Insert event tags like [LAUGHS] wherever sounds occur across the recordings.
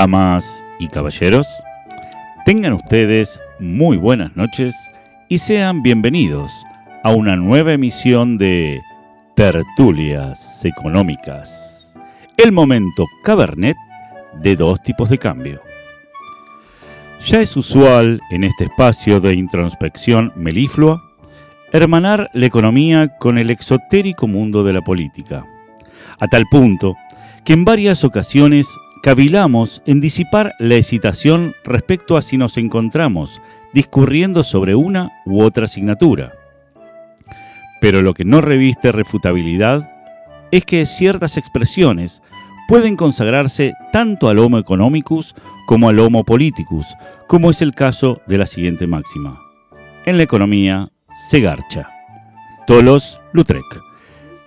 Damas y caballeros, tengan ustedes muy buenas noches y sean bienvenidos a una nueva emisión de Tertulias Económicas, el momento cabernet de dos tipos de cambio. Ya es usual en este espacio de introspección meliflua hermanar la economía con el exotérico mundo de la política, a tal punto que en varias ocasiones cavilamos en disipar la excitación respecto a si nos encontramos discurriendo sobre una u otra asignatura. Pero lo que no reviste refutabilidad es que ciertas expresiones pueden consagrarse tanto al homo economicus como al homo politicus, como es el caso de la siguiente máxima. En la economía se garcha. Tolos Lutrec.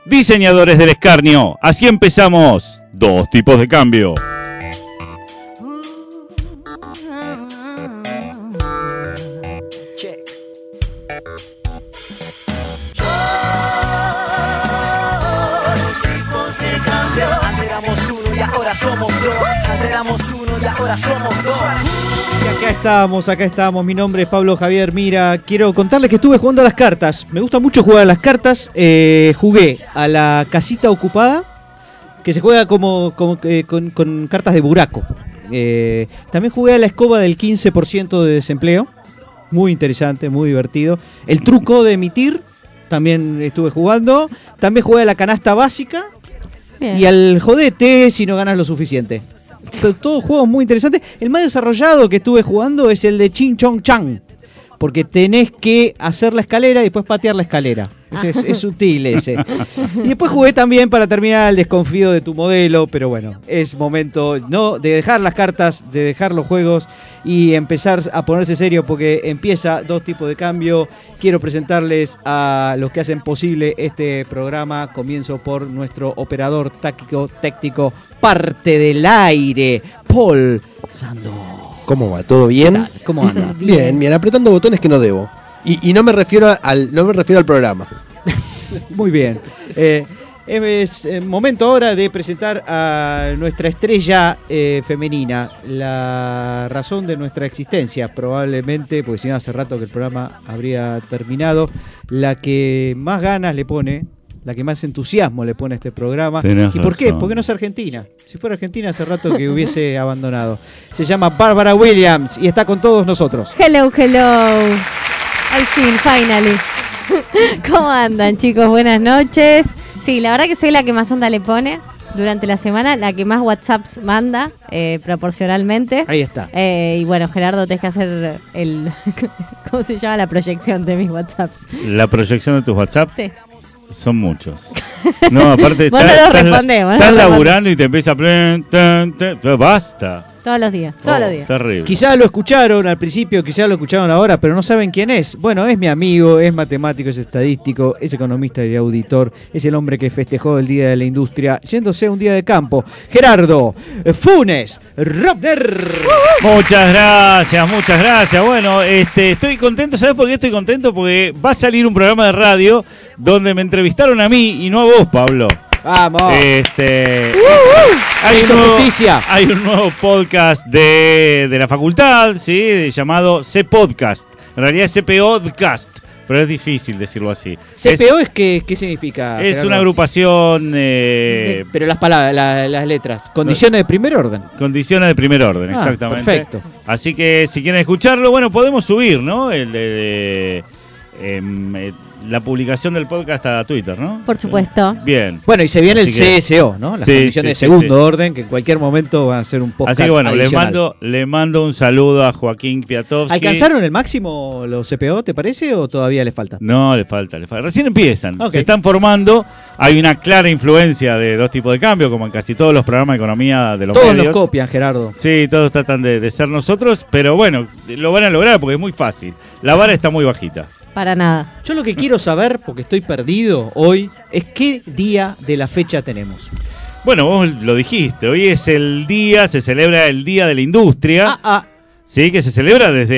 Diseñadores del escarnio, así empezamos. Dos tipos de cambio. Ahora somos dos. Y acá estamos, acá estamos. Mi nombre es Pablo Javier Mira. Quiero contarles que estuve jugando a las cartas. Me gusta mucho jugar a las cartas. Eh, jugué a la casita ocupada, que se juega como, eh, con, cartas de buraco. Eh, también jugué a la escoba del 15% de desempleo. Muy interesante, muy divertido. El truco de emitir, también estuve jugando. También jugué a la canasta básica y al jodete si no ganas lo suficiente. Todos juegos muy interesantes. El más desarrollado que estuve jugando es el de Ching Chong Chang. Porque tenés que hacer la escalera y después patear la escalera. Es, es, [LAUGHS] sutil ese. Y después jugué también para terminar el desconfío de tu modelo, pero bueno, es momento no de dejar las cartas, de dejar los juegos y empezar a ponerse serio porque empieza dos tipos de cambio. Quiero presentarles a los que hacen posible este programa. Comienzo por nuestro operador táctico, técnico, parte del aire, Paul Sando. ¿Cómo va? ¿Todo bien? ¿Cómo anda? bien, bien, apretando botones que no debo. Y, no me refiero al, no me refiero al programa. [LAUGHS] Muy bien. Eh, es eh, momento ahora de presentar a nuestra estrella eh, femenina, la razón de nuestra existencia, probablemente, porque si no hace rato que el programa habría terminado, la que más ganas le pone, la que más entusiasmo le pone a este programa. ¿Y por qué? Porque no es argentina. Si fuera argentina hace rato que hubiese [LAUGHS] abandonado. Se llama Bárbara Williams y está con todos nosotros. Hello, hello. Al fin, finally. [LAUGHS] ¿Cómo andan, chicos? Buenas noches. Sí, la verdad que soy la que más onda le pone durante la semana, la que más WhatsApps manda eh, proporcionalmente. Ahí está. Eh, y bueno, Gerardo, tenés que hacer el. [LAUGHS] ¿Cómo se llama la proyección de mis WhatsApps? ¿La proyección de tus WhatsApps? Sí. Son muchos. [LAUGHS] No, aparte. Bueno, estás, respondemos, estás laburando y te empieza a. Basta. Todos los días, todos los oh, días. Terrible. Quizás lo escucharon al principio, quizás lo escucharon ahora, pero no saben quién es. Bueno, es mi amigo, es matemático, es estadístico, es economista y auditor, es el hombre que festejó el Día de la Industria, yéndose a un día de campo. Gerardo Funes Robner. Muchas gracias, muchas gracias. Bueno, este, estoy contento, ¿sabes por qué estoy contento? Porque va a salir un programa de radio donde me entrevistaron a mí y no a vos, Pablo. Vamos. Este, hay, un nuevo, hay, un nuevo, podcast de, de la facultad, ¿sí? llamado C-Podcast. En realidad es CPOdcast pero es difícil decirlo así. ¿CPO es, que, qué significa? Es una agrupación... Eh, pero las palabras, las letras. Condiciones de primer orden. Condiciones de primer orden, ah, exactamente. Perfecto. Así que si quieren escucharlo, bueno, podemos subir, ¿no? El de... Em, eh, la publicación del podcast a Twitter, ¿no? Por supuesto. Bien. Bueno, y se viene el CSO, ¿no? Las condiciones de segundo orden, que en cualquier momento van a ser un podcast. Así que bueno, le mando, le mando un saludo a Joaquín Kwiatkowski. ¿Alcanzaron el máximo los CPO, te parece, o todavía le falta? No, le falta, le falta. Recién empiezan. Se están formando. Hay una clara influencia de dos tipos de cambio, como en casi todos los programas de economía de los todos medios. Todos los copian, Gerardo. Sí, todos tratan de, de ser nosotros, pero bueno, lo van a lograr porque es muy fácil. La vara está muy bajita. Para nada. Yo lo que quiero saber, porque estoy perdido hoy, es qué día de la fecha tenemos. Bueno, vos lo dijiste, hoy es el día, se celebra el Día de la Industria. Ah, ah. Sí, que se celebra desde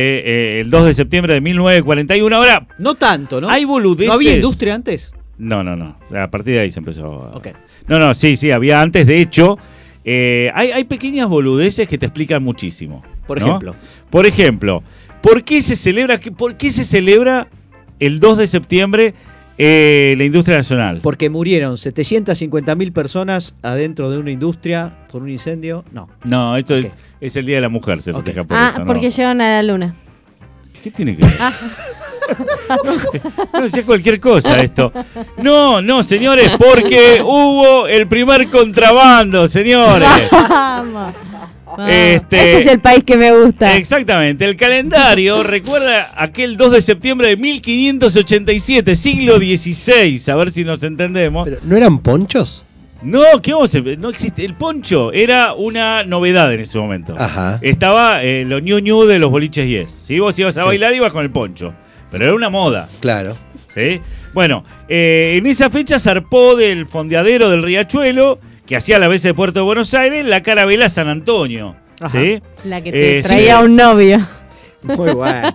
eh, el 2 de septiembre de 1941. Ahora, no tanto, ¿no? Hay boludeces. ¿No había industria antes? No, no, no. O sea, a partir de ahí se empezó. A... No, no, sí, sí, había antes. De hecho, eh, hay, hay pequeñas boludeces que te explican muchísimo. Por ¿no? ejemplo. Por ejemplo, ¿por qué se celebra, qué- por qué se celebra el 2 de septiembre eh, la industria nacional? Porque murieron 750.000 personas adentro de una industria por un incendio. No. No, eso es, es el Día de la Mujer, se Ok. festeja por ah, eso, ¿no? porque llegan a la luna. ¿Qué tiene que ver? [LAUGHS] no, ya cualquier cosa esto. No, no, señores, porque hubo el primer contrabando, señores. [LAUGHS] Vamos. Vamos. Este- Ese es el país que me gusta. Exactamente, el calendario [LAUGHS] recuerda aquel 2 de septiembre de 1587, siglo XVI, a ver si nos entendemos. Pero, ¿No eran ponchos? No, ¿qué vamos a No existe. El poncho era una novedad en ese momento. Ajá. Estaba eh, lo ñu ñu de los boliches yes. Si vos ibas a Sí. bailar, ibas con el poncho. Pero era una moda. Claro. ¿sí? Bueno, eh, en esa fecha zarpó del fondeadero del Riachuelo, que hacía la vez de Puerto de Buenos Aires, la carabela San Antonio. Ajá. ¿sí? La que te Eh, sí. traía un novio. Muy bueno.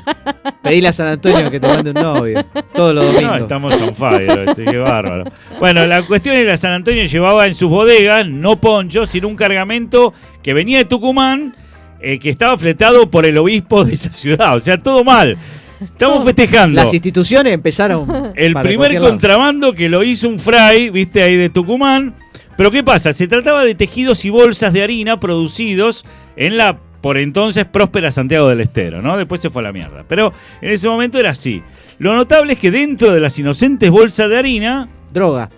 Pedile a San Antonio que te mande un novio. Todos los No, domingos. estamos on fire, este, qué bárbaro. Bueno, la cuestión es que la San Antonio llevaba en sus bodegas, no ponchos, sino un cargamento que venía de Tucumán, eh, que estaba fletado por el obispo de esa ciudad. O sea, todo mal. Estamos festejando. Las instituciones empezaron. El primer lado. contrabando que lo hizo un fray, viste, ahí de Tucumán. Pero ¿qué pasa? Se trataba de tejidos y bolsas de harina producidos en la por entonces próspera Santiago del Estero, ¿no? Después se fue a la mierda. Pero en ese momento era así. Lo notable es que dentro de las inocentes bolsas de harina, Droga.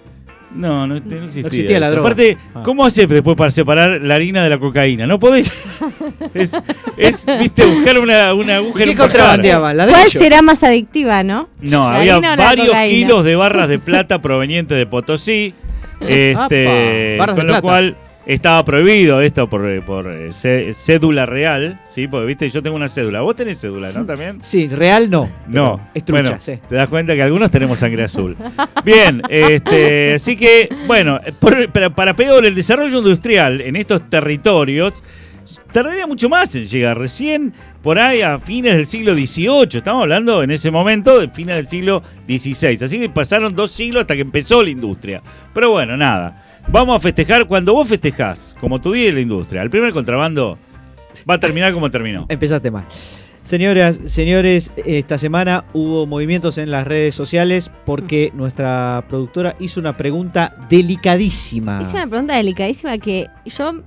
no, no, no existía. existía la droga. Aparte, Ah. ¿cómo haces después para separar la harina de la cocaína? No podés. [LAUGHS] es, es, viste, buscar una, una aguja en ¿Qué un contrabandeaban? ¿Cuál será más adictiva, no? No, ¿La había varios kilos de barras de [LAUGHS] plata provenientes de Potosí. Este, barras con lo plata. cual estaba prohibido esto por, eh, por eh, cé- cédula real, ¿sí? Porque viste, yo tengo una cédula. Vos tenés cédula, ¿no? También. Sí, real no. No, Es trucha, bueno, sí. te das cuenta que algunos tenemos sangre azul. Bien, este, así que, bueno, por- para, para peor, el desarrollo industrial en estos territorios tardaría mucho más en llegar. Recién por ahí a fines del siglo XVIII, estamos hablando en ese momento de fines del siglo XVI. Así que pasaron dos siglos hasta que empezó la industria. Pero bueno, nada. Vamos a festejar cuando vos festejás, como tu día de la industria. El primer contrabando va a terminar como terminó. [LAUGHS] Empezaste mal. Señoras, señores, esta semana hubo movimientos en las redes sociales porque nuestra productora hizo una pregunta delicadísima. Hice una pregunta delicadísima que yo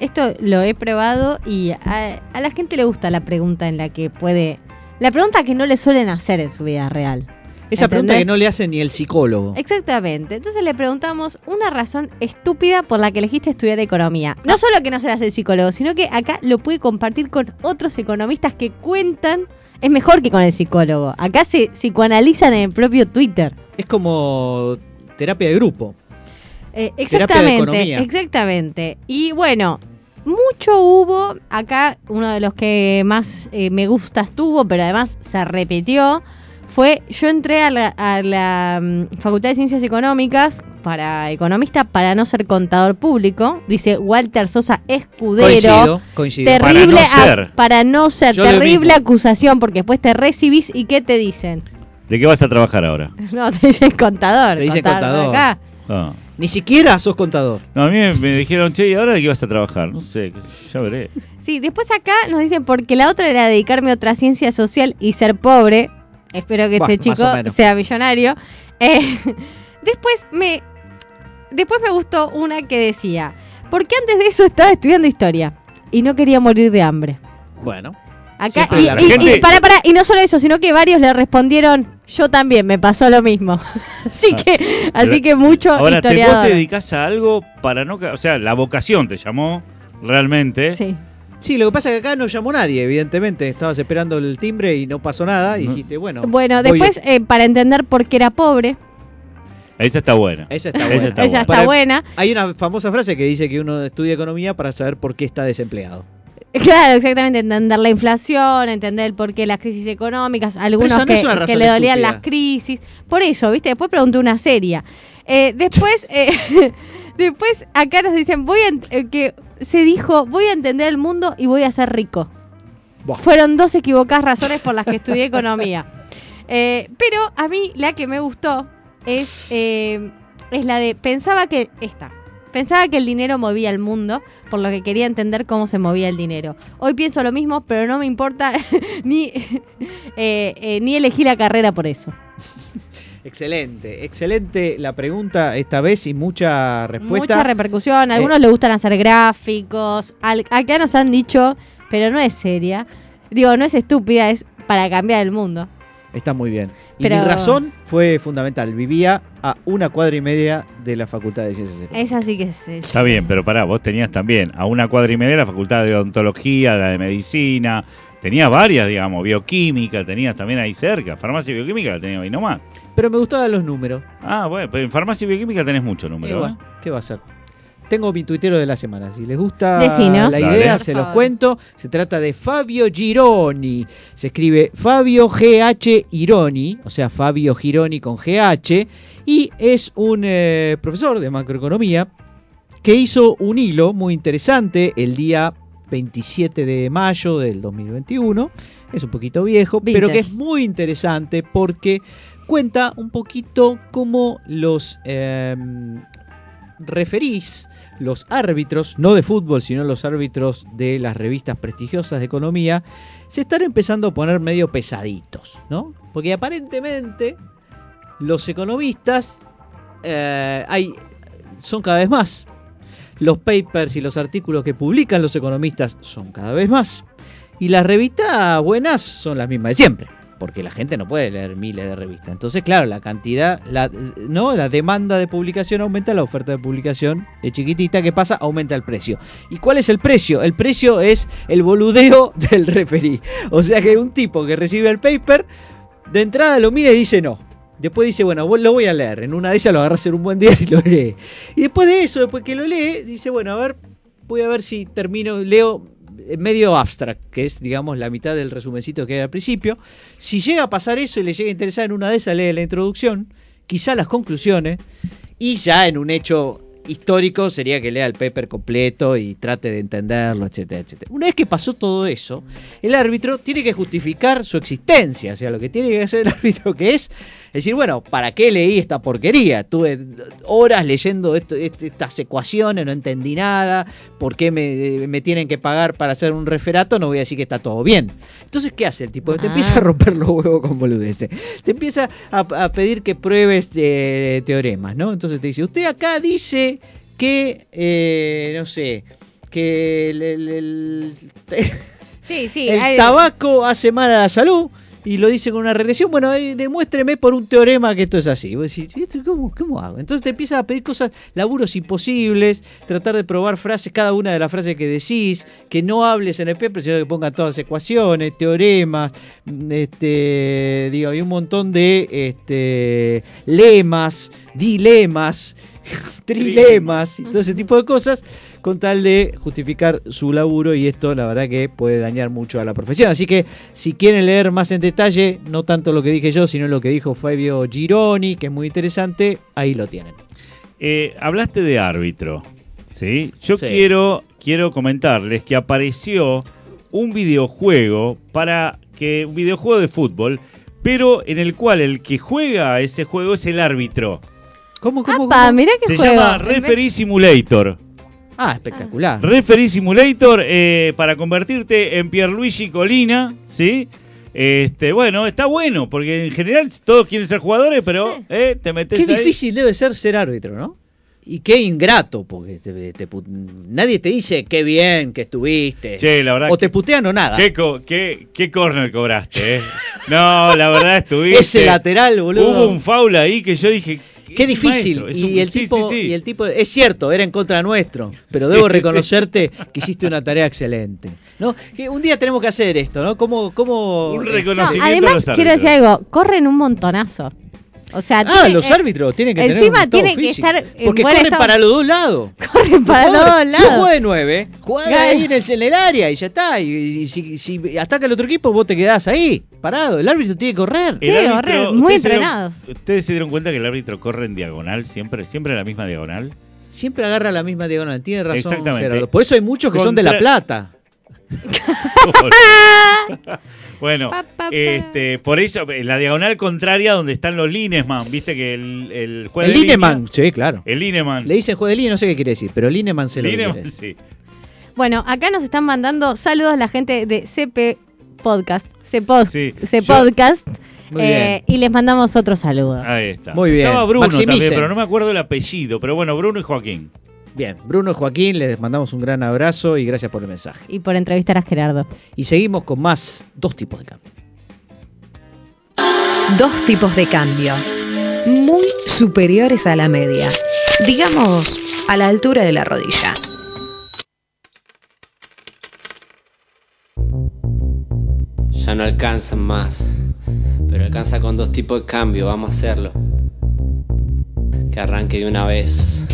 esto lo he probado y a, a la gente le gusta la pregunta en la que puede... La pregunta que no le suelen hacer en su vida real. Esa pregunta que no le hace ni el psicólogo. Exactamente. Entonces le preguntamos una razón estúpida por la que elegiste estudiar economía. No solo que no se la hace el psicólogo, sino que acá lo puede compartir con otros economistas que cuentan. Es mejor que con el psicólogo. Acá se psicoanalizan en el propio Twitter. Es como terapia de grupo. Eh, Terapia de exactamente, economía. exactamente. Y bueno, mucho hubo. Acá uno de los que más eh, me gustas tuvo, pero además se repitió. Fue, yo entré a la, a la, mm, Facultad de Ciencias Económicas para economista para no ser contador público. Dice Walter Sosa Escudero. Coincido, coincido. Para Terrible no a- ser. para no ser, terrible acusación, porque después te recibís y ¿qué te dicen? ¿De qué vas a trabajar ahora? [LAUGHS] No, te dicen contador. Te dicen contador contador. Ah. acá. Ni siquiera sos contador. No, a mí me, me dijeron, che, ¿y ahora de qué vas a trabajar? No sé, ya veré. Sí, después acá nos dicen porque la otra era dedicarme a otra ciencia social y ser pobre. Espero que este chico sea millonario. [LAUGHS] Eh, después me después me gustó una que decía, porque antes de eso estaba estudiando historia y no quería morir de hambre. Bueno. Acá Siempre y, la y- gente- y para, para, y no solo eso, sino que varios le respondieron, yo también, me pasó lo mismo. [LAUGHS] así Ah. que, así Pero que mucho Ahora, ¿te, vos te dedicas a algo para no... O sea, la vocación te llamó realmente. Sí. Sí, lo que pasa es que acá no llamó nadie, evidentemente. Estabas esperando el timbre y no pasó nada. Y dijiste, bueno. Bueno, después eh, para entender por qué era pobre, Esa está buena. Esa está Esa buena. está esa buena. está Para- buena. Hay una famosa frase que dice que uno estudia economía para saber por qué está desempleado. Claro, exactamente, entender la inflación, entender el por qué las crisis económicas, algunos eso no que, que le dolían estúpida. las crisis. Por eso, ¿viste? Después pregunté una seria. Eh, después, [LAUGHS] eh, [LAUGHS] después acá nos dicen, voy a, ent- eh, que se dijo, voy a entender el mundo y voy a ser rico. Buah. Fueron dos equivocadas razones por las que estudié economía. [LAUGHS] Eh, pero a mí la que me gustó es, es la de, pensaba que, esta, Pensaba que el dinero movía el mundo, por lo que quería entender cómo se movía el dinero. Hoy pienso lo mismo, pero no me importa [LAUGHS] ni, eh, eh, ni elegí la carrera por eso. Excelente, excelente la pregunta esta vez y mucha respuesta. Mucha repercusión. A algunos Eh. les gustan hacer gráficos. Al- acá nos han dicho, pero no es seria. Digo, no es estúpida, es para cambiar el mundo. Está muy bien. Y Pero- mi razón fue fundamental. Vivía a una cuadra y media de la Facultad de Ciencias Económicas. Esa sí que es. es- Está bien, pero pará, vos tenías también a una cuadra y media la facultad de odontología, la de medicina, tenías varias, digamos, bioquímica, tenías también ahí cerca, farmacia y bioquímica la tenías ahí nomás. Pero me gustaban los números. Ah, bueno, pero en farmacia y bioquímica tenés mucho Y número, bueno, ¿eh? ¿Qué va a ser? Tengo mi tuitero de la semana. Si les gusta Decinos. la idea, se los cuento. Se trata de Fabio Gironi. Se escribe Fabio GH Ironi, o sea, Fabio Gironi con GH. Y es un eh, profesor de macroeconomía que hizo un hilo muy interesante el día 27 de mayo del 2021. Es un poquito viejo, pero que es muy interesante porque cuenta un poquito cómo los em, referís, los árbitros, no de fútbol, sino los árbitros de las revistas prestigiosas de economía, se están empezando a poner medio pesaditos, ¿no? Porque aparentemente los economistas eh, hay, son cada vez más. Los papers y los artículos que publican los economistas son cada vez más. Y las revistas buenas son las mismas de siempre. Porque la gente no puede leer miles de revistas. Entonces, claro, la cantidad, no, la demanda de publicación aumenta, la oferta de publicación es chiquitita. ¿Qué pasa? Aumenta el precio. ¿Y cuál es el precio? El precio es el boludeo [LAUGHS] del referí. O sea que un tipo que recibe el paper, de entrada lo mira y dice no. Después dice, bueno, lo voy a leer. En una de esas lo agarras en un buen día [LAUGHS] y lo lee. Y después de eso, después que lo lee, dice, bueno, a ver, voy a ver si termino, leo medio abstract, que es, digamos, la mitad del resumencito que hay al principio. Si llega a pasar eso y le llega a interesar en una de esas, lee la introducción, quizá las conclusiones, y ya en un hecho histórico sería que lea el paper completo y trate de entenderlo, etcétera, etcétera. Una vez que pasó todo eso, el árbitro tiene que justificar su existencia, o sea, lo que tiene que hacer el árbitro que es decir, bueno, ¿para qué leí esta porquería? Tuve horas leyendo esto- est- estas ecuaciones, no entendí nada, ¿por qué me, me tienen que pagar para hacer un referato? No voy a decir que está todo bien. Entonces, ¿qué hace el tipo? Te Ah. empieza a romper los huevos con boludeces. Te empieza a, a pedir que pruebes eh, teoremas, ¿no? Entonces te dice, usted acá dice que, eh, no sé, que el- el- el- Sí, sí. el hay- tabaco hace mal a la salud y lo dice con una regresión. Bueno, ahí demuéstreme por un teorema que esto es así. Vos decís, ¿y esto cómo hago? Entonces te empiezas a pedir cosas, laburos imposibles, tratar de probar frases, cada una de las frases que decís, que no hables en el paper, sino que pongan todas ecuaciones, teoremas, mm, este, digo, hay un montón de este, lemas, dilemas, [LAUGHS] trilemas y todo ese tipo de cosas con tal de justificar su laburo y esto la verdad que puede dañar mucho a la profesión. Así que si quieren leer más en detalle, no tanto lo que dije yo, sino lo que dijo Fabio Gironi, que es muy interesante, ahí lo tienen. Eh, hablaste de árbitro, ¿sí? Yo Sí. quiero, quiero comentarles que apareció un videojuego para que un videojuego de fútbol, pero en el cual el que juega a ese juego es el árbitro. ¿Cómo, cómo, ¡Apa! cómo? Mirá qué Se juego. llama Referee Simulator. Ah, espectacular. Referee Simulator eh, para convertirte en Pierluigi Colina, ¿sí? Este, bueno, está bueno, porque en general todos quieren ser jugadores, pero Sí. eh, te metes Qué ahí. difícil debe ser ser árbitro, ¿no? Y qué ingrato, porque te- nadie te dice qué bien que estuviste. Che, la verdad o que- te putean o nada. ¿Qué, co- qué, qué corner cobraste, eh? No, la verdad [LAUGHS] estuviste. Ese lateral, boludo. Hubo un foul ahí que yo dije. Qué difícil. maestro, y, un- el sí, tipo, sí, sí. y el tipo, es cierto, era en contra nuestro, pero Sí, debo [LAUGHS] sí. reconocerte que hiciste una tarea excelente. ¿no? Que un día tenemos que hacer esto, ¿no? ¿Cómo, cómo... Un No, reconocimiento a además, los quiero decir algo. Corren un montonazo. O sea, Ah, tiene- los eh, árbitros tienen que tener encima un estado tienen que estar en Porque corren estado. para los dos lados. [LAUGHS] Corren para Los los dos jugadores- Si vos lados. jugás de nueve, jugás Claro. ahí en el, en el área y ya está. Y, y si, si ataca el otro equipo, vos te quedás ahí, parado. El árbitro tiene que correr. Sí, horrible, muy ¿ustedes se dieron- entrenados. ¿Ustedes se dieron cuenta que el árbitro corre en diagonal siempre? ¿Siempre en la misma diagonal? Siempre agarra la misma diagonal. Tiene razón, Exactamente. Gerardo. Por eso hay muchos que son de La Plata. [LAUGHS] bueno, Pa, pa, pa. este, por eso, en la diagonal contraria donde están los Linesman, viste que el, el juez El de línea- Lineman, sí, claro. El Lineman. Le dicen juez de línea, no sé qué quiere decir, pero Lineman se lo Lineman, quiere decir. sí. Bueno, acá nos están mandando saludos la gente de CP Podcast. CPod, Sí, Podcast. Eh, y les mandamos otro saludo. Ahí está. Muy bien. Estaba Bruno también, pero no me acuerdo el apellido. Pero bueno, Bruno y Joaquín. Bien, Bruno y Joaquín, les mandamos un gran abrazo y gracias por el mensaje. Y por entrevistar a Gerardo. Y seguimos con más dos tipos de cambio. Dos tipos de cambio. Muy superiores a la media. Digamos, a la altura de la rodilla. Ya no alcanzan más. Pero alcanza con dos tipos de cambio, vamos a hacerlo. Que arranque de una vez.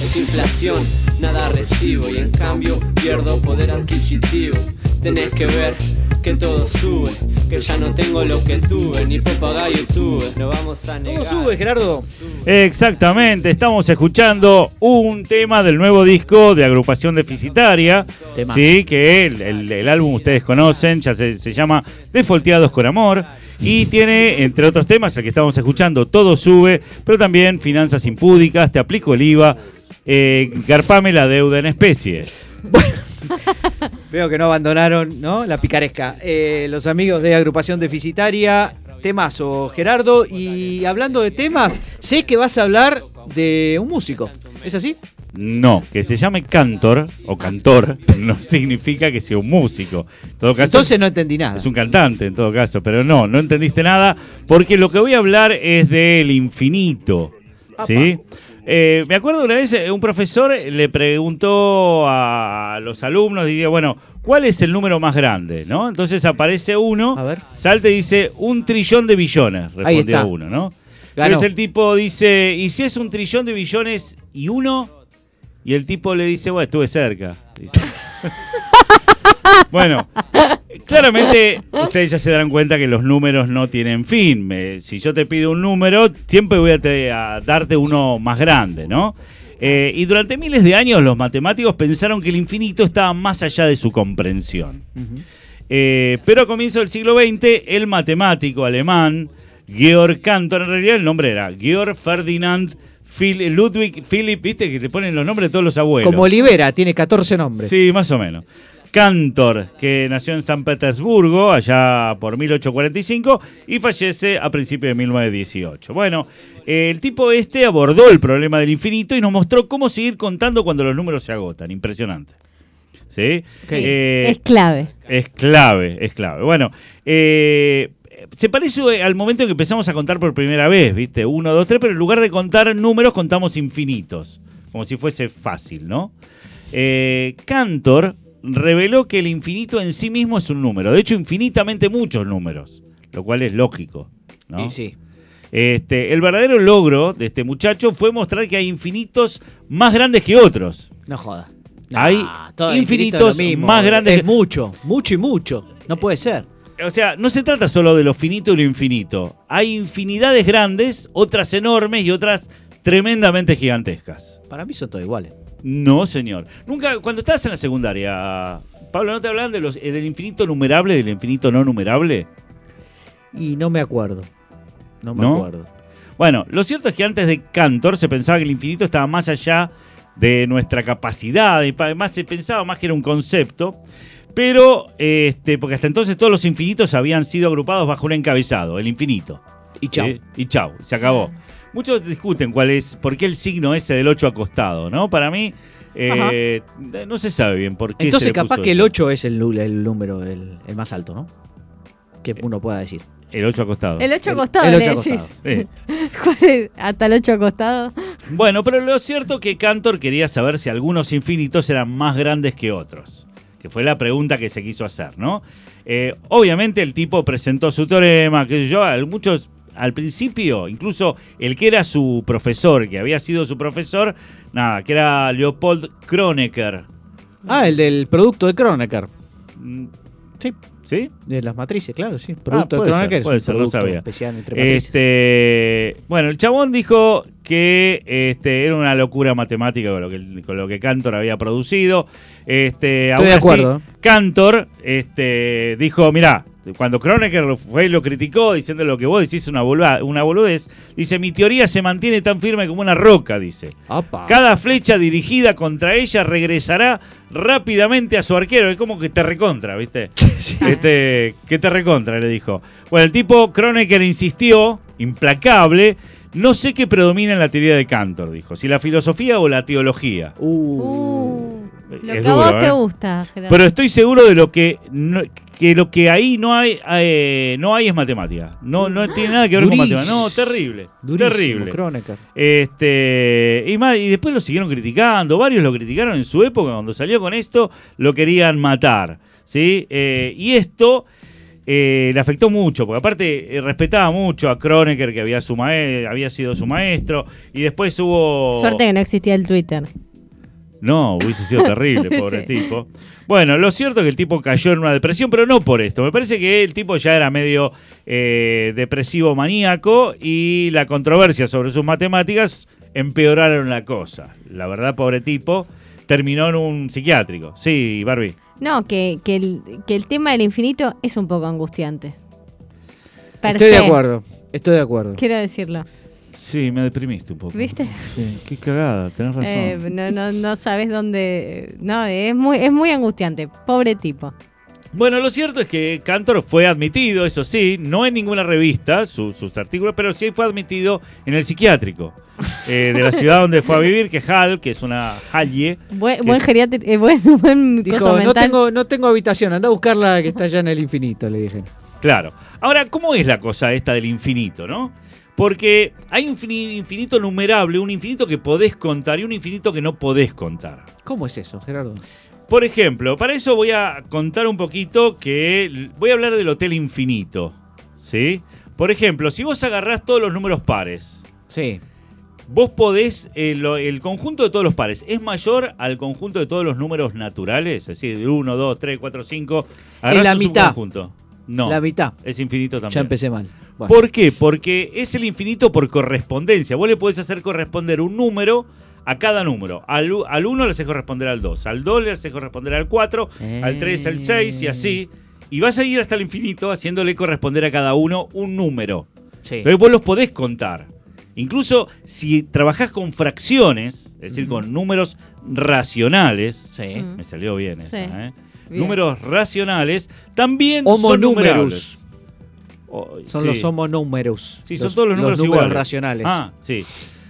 Es inflación, nada recibo y en cambio pierdo poder adquisitivo. Tenés que ver que todo sube, que ya no tengo lo que tuve, ni papagayo tuve. No vamos a negar. ¿Cómo sube, Gerardo? Exactamente, estamos escuchando un tema del nuevo disco de agrupación deficitaria. Temazo. Sí, que el, el- el álbum ustedes conocen, ya se, se llama Defolteados con Amor. Y tiene, entre otros temas, el que estamos escuchando, Todo Sube, pero también Finanzas Impúdicas, Te Aplico el IVA, eh, Garpame la Deuda en Especies. Veo que no abandonaron ¿no? la picaresca. Eh, los amigos de agrupación deficitaria, temazo, Gerardo. Y hablando de temas, sé que vas a hablar de un músico. ¿Es así? No, que se llame cantor o cantor [LAUGHS] no significa que sea un músico. En todo caso, Entonces no entendí nada. Es un cantante en todo caso, pero no, no entendiste nada, porque lo que voy a hablar es del infinito. ¿Sí? Eh, me acuerdo una vez eh, un profesor le preguntó a los alumnos, diría, bueno, ¿cuál es el número más grande? ¿No? Entonces aparece uno, A ver. salta y dice un trillón de billones, Ahí respondió está. uno, ¿no? Entonces el tipo dice, ¿y si es un trillón de billones y uno? Y el tipo le dice, bueno, estuve cerca. Dice. [LAUGHS] bueno, claramente ustedes ya se darán cuenta que los números no tienen fin. Si yo te pido un número, siempre voy a, te- a darte uno más grande, ¿no? Eh, y durante miles de años los matemáticos pensaron que el infinito estaba más allá de su comprensión. Eh, pero a comienzos del siglo XX, el matemático alemán Georg Cantor, en realidad el nombre era Georg Ferdinand Phil- Ludwig Philipp, viste que te ponen los nombres de todos los abuelos. Como Olivera, tiene 14 nombres. Sí, más o menos. Cantor, que nació en San Petersburgo, allá por 1845, y fallece a principios de 1918. Bueno, eh, el tipo este abordó el problema del infinito y nos mostró cómo seguir contando cuando los números se agotan. Impresionante. ¿Sí? Sí, Eh, es clave. es clave, es clave. Bueno, eh, se parece al momento en que empezamos a contar por primera vez, ¿viste? Uno, dos, tres, pero en lugar de contar números, contamos infinitos. Como si fuese fácil, ¿no? Eh, Cantor reveló que el infinito en sí mismo es un número. De hecho, infinitamente muchos números. Lo cual es lógico, ¿no? Y sí. Este, el verdadero logro de este muchacho fue mostrar que hay infinitos más grandes que otros. No joda. Hay infinitos mismo. más grandes Es que- mucho, mucho y mucho. No puede ser. O sea, no se trata solo de lo finito y lo infinito. Hay infinidades grandes, otras enormes y otras tremendamente gigantescas. Para mí son todos iguales. No, señor. Nunca, cuando estabas en la secundaria, Pablo, ¿no te hablan de los, eh, del infinito numerable y del infinito no numerable? Y no me acuerdo. No me ¿No? acuerdo. Bueno, lo cierto es que antes de Cantor se pensaba que el infinito estaba más allá de nuestra capacidad, y además se pensaba más que era un concepto, pero este, porque hasta entonces todos los infinitos habían sido agrupados bajo un encabezado, el infinito. Y chao. ¿sí? Y chau, se acabó. Muchos discuten cuál es, por qué el signo ese del 8 acostado, ¿no? Para mí, eh, no se sabe bien por qué. se Entonces le capaz puso que el eso. 8 es el, el número el, el más alto, ¿no? Que uno pueda decir. El 8 acostado. El 8 el- acostado, el le decís. acostado. Sí. [LAUGHS] ¿Cuál es? Hasta el 8 acostado. Bueno, pero lo cierto que Cantor quería saber si algunos infinitos eran más grandes que otros. Que fue la pregunta que se quiso hacer, ¿no? Eh, obviamente el tipo presentó su teorema, que yo, al- muchos al principio, incluso el que era su profesor, que había sido su profesor, nada, que era Leopold Kronecker. Ah, el del producto de Kronecker. Mm, Sí. ¿Sí? De las matrices, claro, sí. Producto Ah, puede de ser, Kronecker es puede un ser, no producto sabía. especial entre matrices. Este, bueno, el chabón dijo que este, era una locura matemática con lo que, con lo que Cantor había producido. Este, aún de así, acuerdo. Cantor este, dijo, mirá, cuando Kronecker fue y lo criticó diciendo lo que vos decís una, bolua- una boludez, dice, mi teoría se mantiene tan firme como una roca, dice. Cada flecha dirigida contra ella regresará rápidamente a su arquero. Es como que te recontra, ¿viste? [LAUGHS] Este, que te recontra, le dijo. Bueno, el tipo Kronecker insistió, implacable. No sé qué predomina en la teoría de Cantor, dijo. Si la filosofía o la teología. Uh. Uh, lo Es que a vos te ¿eh? gusta, Gerardo. Pero estoy seguro de lo que no- que lo que ahí no hay eh, no hay es matemática. No no tiene nada que ver Durísimo. con matemática. No, terrible. Durísimo, terrible. Este, y, más, y después lo siguieron criticando, varios lo criticaron en su época, cuando salió con esto, lo querían matar. ¿sí? Eh, y esto eh, le afectó mucho, porque aparte eh, respetaba mucho a Kronecker, que había, su mae- había sido su maestro, y después hubo... Suerte que no existía el Twitter. No, hubiese sido terrible, [LAUGHS] pobre Sí. tipo. Bueno, lo cierto es que el tipo cayó en una depresión, pero no por esto. Me parece que el tipo ya era medio eh, depresivo maníaco y la controversia sobre sus matemáticas empeoraron la cosa. La verdad, pobre tipo, terminó en un psiquiátrico. Sí, Barbie. No, que, que, el, que el tema del infinito es un poco angustiante. Per Estoy de acuerdo. Estoy de acuerdo. Quiero decirlo. Sí, me deprimiste un poco. ¿Viste? Sí, qué cagada, tenés razón. Eh, no, no, no sabes dónde. No, es muy, es muy angustiante. Pobre tipo. Bueno, lo cierto es que Cantor fue admitido, eso sí, no en ninguna revista, su- sus artículos, pero sí fue admitido en el psiquiátrico eh, de la ciudad donde fue a vivir, que es Hall, que es una Halle. Buen, Que buen eh, buen, [LAUGHS] buen Dijo, no tengo, no tengo habitación, anda a buscarla que está allá en el infinito, le dije. Claro. Ahora, ¿cómo es la cosa esta del infinito, no? Porque hay un infini- infinito numerable, un infinito que podés contar y un infinito que no podés contar. ¿Cómo es eso, Gerardo? Por ejemplo, para eso voy a contar un poquito que voy a hablar del Hotel Infinito, ¿sí? Por ejemplo, si vos agarrás todos los números pares, Sí. vos podés, eh, el conjunto de todos los pares es mayor al conjunto de todos los números naturales, es decir, 1, 2, 3, 4, 5. Es la mitad. Conjunto. No, La mitad. es infinito también. Ya empecé mal. Bueno. ¿Por qué? Porque es el infinito por correspondencia. Vos le podés hacer corresponder un número a cada número. Al, al 1 le haces corresponder al 2, al 2 le haces corresponder al 4, al 3 al 6 y así. Y vas a ir hasta el infinito haciéndole corresponder a cada uno un número. Sí. Entonces vos los podés contar. Incluso si trabajás con fracciones, es decir, con números racionales, Sí. Mm. me salió bien Sí. ¿eh? Bien. Números racionales también son Homonúmeros. numerables. Oh, Son sí. los homonúmeros. Sí, son todos los números, números iguales. racionales. Ah, sí.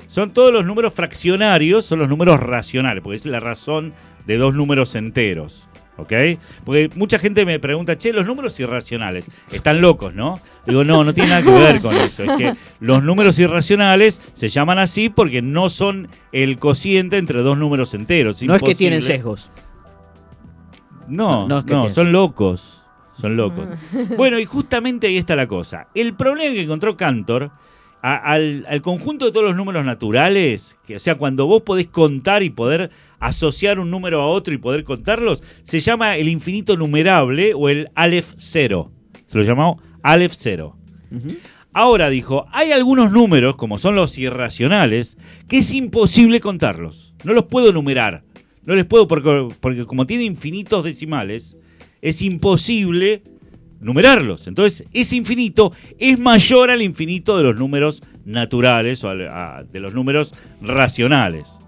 Son todos los números fraccionarios, son los números racionales, porque es la razón de dos números enteros. ¿Ok? Porque mucha gente me pregunta, che, los números irracionales, están locos, ¿no? Digo, no, no tiene nada que ver con eso. Es que los números irracionales se llaman así porque no son el cociente entre dos números enteros. no es que tienen sesgos. No, No, no, no es que tiene son locos. Son locos. bueno, y justamente ahí está la cosa. El problema que encontró Cantor a- al, al conjunto de todos los números naturales, que, o sea, cuando vos podés contar y poder asociar un número a otro y poder contarlos, se llama el infinito numerable o el Aleph cero. Se lo llamó Aleph cero. Ahora dijo, hay algunos números, como son los irracionales, que es imposible contarlos. No los puedo numerar. No les puedo, porque, porque como tiene infinitos decimales, es imposible numerarlos. Entonces, ese infinito es mayor al infinito de los números naturales o al- a- de los números racionales.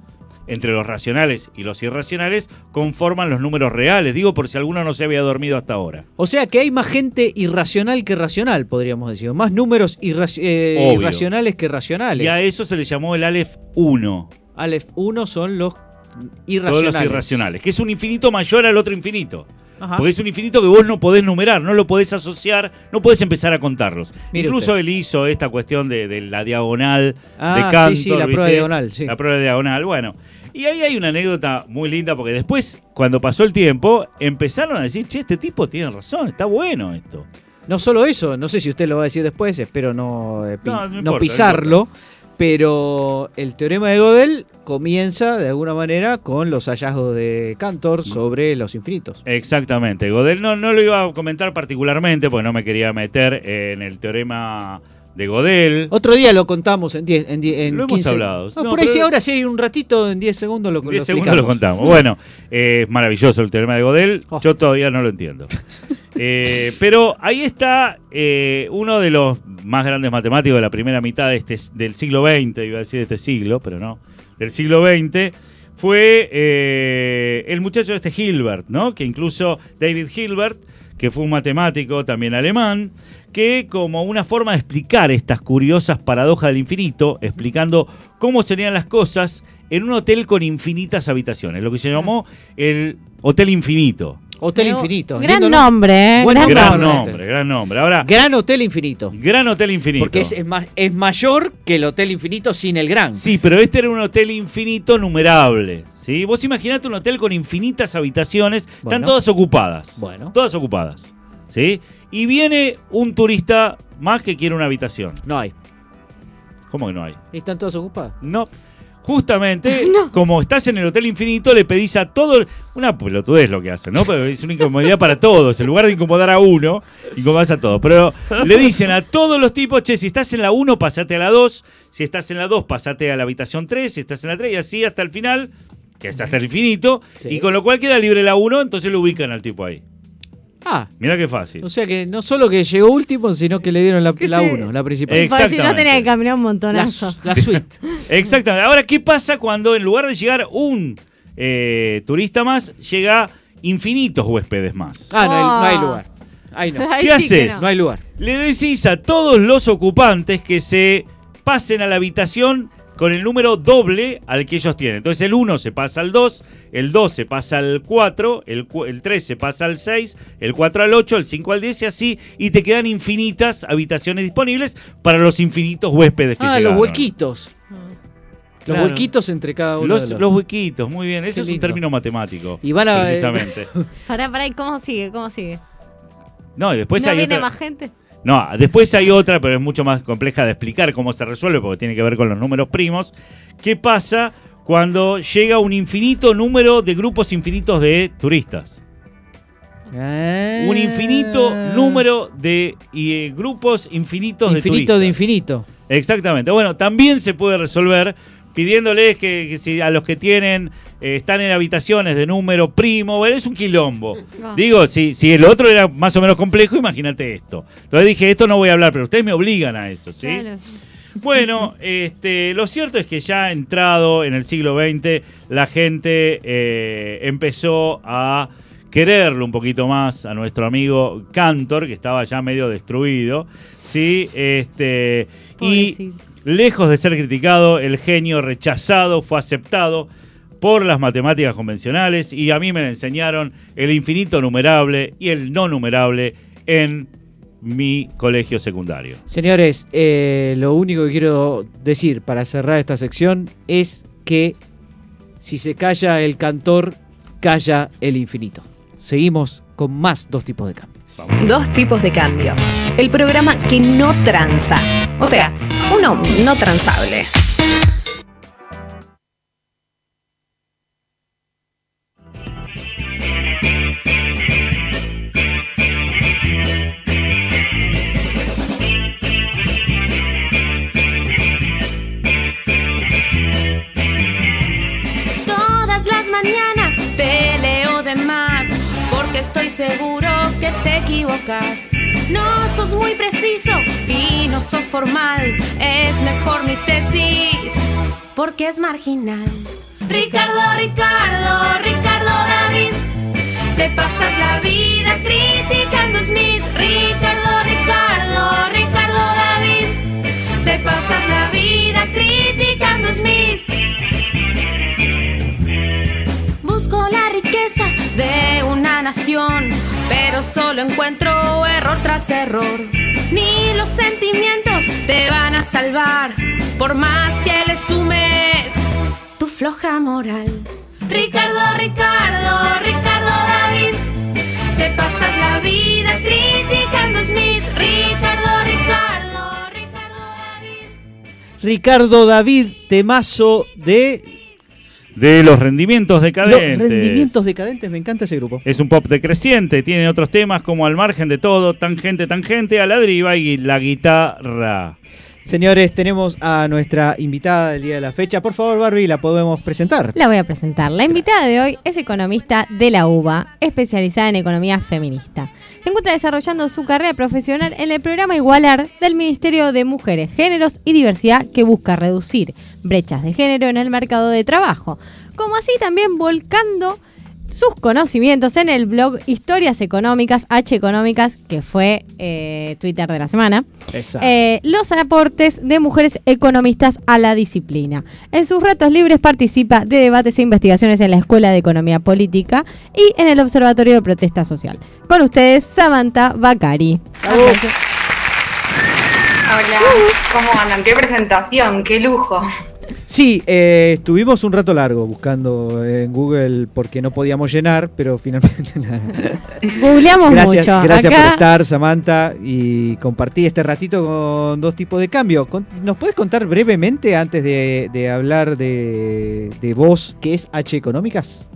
Entre los racionales y los irracionales conforman los números reales. Digo por si alguno no se había dormido hasta ahora. O sea que hay más gente irracional que racional, podríamos decir. Más números irra- eh, irracionales que racionales. Y a eso se le llamó el Aleph 1. Aleph 1 son los Todos irracionales. los irracionales. Que es un infinito mayor al otro infinito. Ajá. Porque es un infinito que vos no podés numerar, no lo podés asociar, no podés empezar a contarlos. Mire Incluso usted. él hizo esta cuestión de, de la diagonal Ah, de sí, Cantor. sí, la prueba de diagonal, sí. La prueba de diagonal, bueno. Y ahí hay una anécdota muy linda porque después, cuando pasó el tiempo, empezaron a decir, che, este tipo tiene razón, está bueno esto. No solo eso, no sé si usted lo va a decir después, espero no, eh, pi- No, no no importa, no pisarlo, Pero el teorema de Gödel comienza de alguna manera con los hallazgos de Cantor sobre los infinitos. Exactamente. Godel no, no lo iba a comentar particularmente porque no me quería meter en el teorema de Godel. Otro día lo contamos en 10 en, Lo hemos 15. hablado. No, No, por ahí sí, ahora sí hay un ratito, en 10 segundos lo, 10 lo segundos lo contamos. Bueno, eh, es maravilloso el teorema de Godel. Oh. Yo todavía no lo entiendo. [LAUGHS] Eh, pero ahí está eh, uno de los más grandes matemáticos de la primera mitad de este, del siglo XX, iba a decir de este siglo, pero no, del siglo XX, fue eh, el muchacho este Hilbert, ¿no? Que incluso David Hilbert, que fue un matemático también alemán, que como una forma de explicar estas curiosas paradojas del infinito, explicando cómo serían las cosas en un hotel con infinitas habitaciones, lo que se llamó el Hotel Infinito. Hotel Pero, Infinito. Gran nombre, ¿eh? Buen Gran nombre. Gran nombre. nombre, gran nombre. Ahora, Gran Hotel Infinito. Gran Hotel Infinito. Porque es, es más, es mayor que el Hotel Infinito sin el gran. Sí, pero este era un hotel infinito numerable. ¿sí? Vos imaginate un hotel con infinitas habitaciones, están Bueno. todas ocupadas. Bueno. Todas ocupadas. ¿sí? Y viene un turista más que quiere una habitación. No hay. ¿Cómo que no hay? ¿Están todos ocupados? No. Justamente, [LAUGHS] como estás en el Hotel Infinito, le pedís a todo. Una pelotudez lo que hacen, ¿no? Pero es una incomodidad para todos. En lugar de incomodar a uno, incomodas a todos. Pero le dicen a todos los tipos, che, si estás en la 1, pasate a la 2. Si estás en la 2, pasate a la habitación 3. Si estás en la 3, y así hasta el final, que está hasta el infinito. Sí. Y con lo cual queda libre la 1, entonces lo ubican al tipo ahí. Ah, Mira qué fácil. o sea que no solo que llegó último, sino que le dieron la 1, sí. la principal. Ex- Porque si no Exactamente. tenía que caminar un La, montonazo. la suite. [LAUGHS] Exactamente. Ahora, ¿qué pasa cuando en lugar de llegar un eh, turista más, llega infinitos huéspedes más? Ah, no hay, no hay Ah. lugar. Ahí no. ¿Qué sí haces? no. No hay lugar. Le decís a todos los ocupantes que se pasen a la habitación con el número doble al que ellos tienen. Entonces el 1 se pasa al 2, el 2 se pasa al 4, el, cu- el 3 se pasa al 6, el 4 al 8, el 5 al 10 y así, y te quedan infinitas habitaciones disponibles para los infinitos huéspedes que Ah, llegaron. los huequitos. Los Claro. huequitos entre cada uno Los, de los. los huequitos, muy bien. Ese es un término matemático. Y van a- Precisamente. [LAUGHS] Pará, pará, ¿y cómo sigue? ¿Cómo sigue? No, y después ¿No hay viene otra. más gente? No, después hay otra, pero es mucho más compleja de explicar cómo se resuelve, porque tiene que ver con los números primos. ¿Qué pasa cuando llega un infinito número de grupos infinitos de turistas? Ah. Un infinito número de eh, grupos infinitos de Infinito turistas. de infinito. Exactamente. Bueno, también se puede resolver pidiéndoles que, que si a los que tienen eh, están en habitaciones de número primo, bueno, es un quilombo. Ah. Digo, si, si el otro era más o menos complejo, imagínate esto. Entonces dije, esto no voy a hablar, pero ustedes me obligan a eso, ¿sí? Claro. Bueno, este, lo cierto es que ya entrado en el siglo XX, la gente eh, empezó a quererlo un poquito más a nuestro amigo Cantor, que estaba ya medio destruido, ¿sí? Este, y lejos de ser criticado, el genio rechazado fue aceptado por las matemáticas convencionales y a mí me enseñaron el infinito numerable y el no numerable en mi colegio secundario. Señores, eh, lo único que quiero decir para cerrar esta sección es que si se calla el cantor, calla el infinito. Seguimos con más dos tipos de cambio. Dos tipos de cambio. El programa que no tranza. O sea, uno no transable. Es mejor mi tesis, porque es marginal. Ricardo, Ricardo, Ricardo David, te pasas la vida criticando Smith. Ricardo, Ricardo, Ricardo David, te pasas la vida criticando Smith. Busco la riqueza de una nación, pero solo encuentro error tras error. Ni los sentimientos te van a salvar, por más que le sumes tu floja moral. Ricardo, Ricardo, Ricardo David, te pasas la vida criticando a Smith. Ricardo, Ricardo, Ricardo David. Ricardo David Temazo de De los rendimientos decadentes. Los Rendimientos Decadentes. Me encanta ese grupo. Es un pop decreciente, tiene otros temas como Al margen de todo, Tangente, Tangente, A la deriva y la guitarra. Señores, tenemos a nuestra invitada del día de la fecha. Por favor, Barbie, la podemos presentar. La voy a presentar. La invitada de hoy es economista de la UBA, especializada en economía feminista. Se encuentra desarrollando su carrera profesional en el programa Igualar del Ministerio de Mujeres, Géneros y Diversidad que busca reducir brechas de género en el mercado de trabajo, como así también volcando sus conocimientos en el blog Historias Económicas, H Económicas, que fue eh, Twitter de la semana, Exacto. eh, los aportes de mujeres economistas a la disciplina. En sus ratos libres participa de debates e investigaciones en la Escuela de Economía Política y en el Observatorio de Protesta Social. Con ustedes, Samantha Bacari. Hola, ¿cómo andan? Qué presentación, qué lujo. Sí, eh, estuvimos un rato largo buscando en Google porque no podíamos llenar, pero finalmente [LAUGHS] nada. Googleamos Gracias, mucho. gracias Acá- por estar, Samantha, y compartí este ratito con dos tipos de cambio. ¿Nos puedes contar brevemente, antes de, de hablar de, de vos, qué es H Económicas?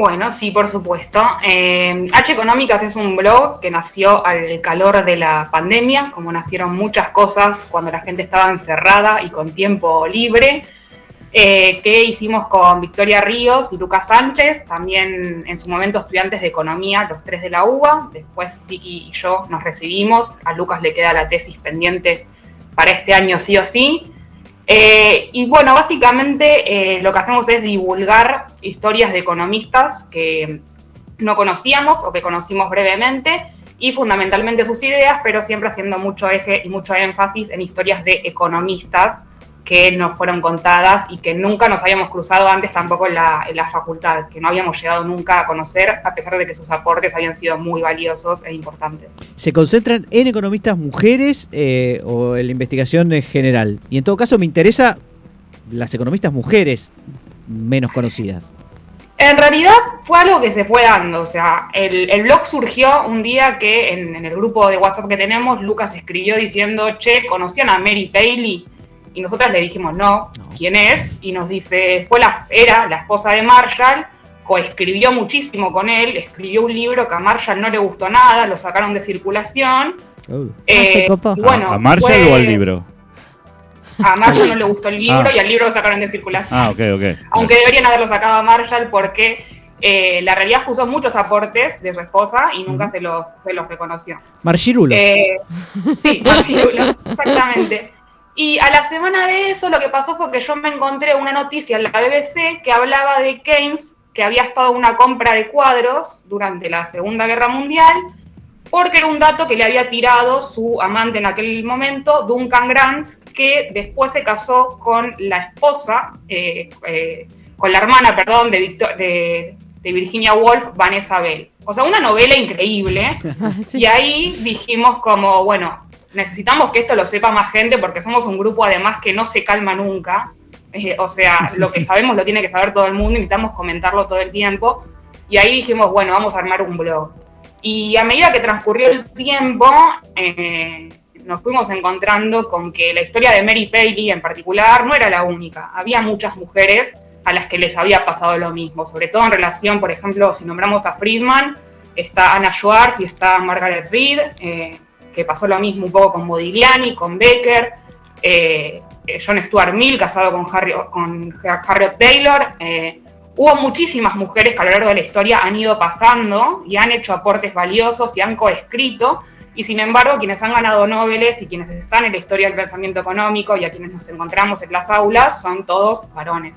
Bueno, sí, por supuesto. Eh, H Económicas es un blog que nació al calor de la pandemia, como nacieron muchas cosas cuando la gente estaba encerrada y con tiempo libre, eh, que hicimos con Victoria Ríos y Lucas Sánchez, también en su momento estudiantes de economía, los tres de la UBA. Después Vicky y yo nos recibimos. A Lucas le queda la tesis pendiente para este año sí o sí. Eh, y bueno, básicamente eh, lo que hacemos es divulgar historias de economistas que no conocíamos o que conocimos brevemente y fundamentalmente sus ideas, pero siempre haciendo mucho eje y mucho énfasis en historias de economistas que nos fueron contadas y que nunca nos habíamos cruzado antes tampoco en la, en la facultad, que no habíamos llegado nunca a conocer, a pesar de que sus aportes habían sido muy valiosos e importantes. ¿Se concentran en economistas mujeres eh, o en la investigación en general? Y en todo caso me interesa las economistas mujeres menos conocidas. En realidad fue algo que se fue dando, o sea, el, el blog surgió un día que en, en el grupo de WhatsApp que tenemos, Lucas escribió diciendo, che, ¿conocían a Mary Paley? Y nosotras le dijimos, no, ¿quién es? Y nos dice, fue la, era la esposa de Marshall, coescribió muchísimo con él, escribió un libro que a Marshall no le gustó nada, lo sacaron de circulación. Eh, se copó. y bueno, ¿A Marshall fue- o al libro? A Marshall no le gustó el libro Ah. y al libro lo sacaron de circulación. Ah, ok, ok. Aunque deberían haberlo sacado a Marshall porque eh, la realidad es que usó muchos aportes de su esposa y nunca se, los, se los reconoció. Marchirulo. Eh, sí, Marchirulo, [LAUGHS] exactamente. Y a la semana de eso lo que pasó fue que yo me encontré una noticia en la BBC que hablaba de Keynes, que había estado en una compra de cuadros durante la Segunda Guerra Mundial, porque era un dato que le había tirado su amante en aquel momento, Duncan Grant, que después se casó con la esposa, eh, eh, con la hermana, perdón, de, Victor- de, de Virginia Woolf, Vanessa Bell. O sea, una novela increíble. [LAUGHS] Y ahí dijimos como, bueno, necesitamos que esto lo sepa más gente porque somos un grupo además que no se calma nunca. Eh, o sea, lo que [LAUGHS] sabemos lo tiene que saber todo el mundo y necesitamos comentarlo todo el tiempo. Y ahí dijimos, bueno, vamos a armar un blog. Y a medida que transcurrió el tiempo, eh, nos fuimos encontrando con que la historia de Mary Paley en particular no era la única. Había muchas mujeres a las que les había pasado lo mismo, sobre todo en relación, por ejemplo, si nombramos a Friedman, está Anna Schwartz y está Margaret Reed, eh, pasó lo mismo un poco con Modigliani, con Becker, eh, eh, John Stuart Mill, casado con, Harry, con Harriet Taylor. eh, hubo muchísimas mujeres que a lo largo de la historia han ido pasando y han hecho aportes valiosos y han coescrito, y sin embargo quienes han ganado Nobeles y quienes están en la historia del pensamiento económico y a quienes nos encontramos en las aulas son todos varones.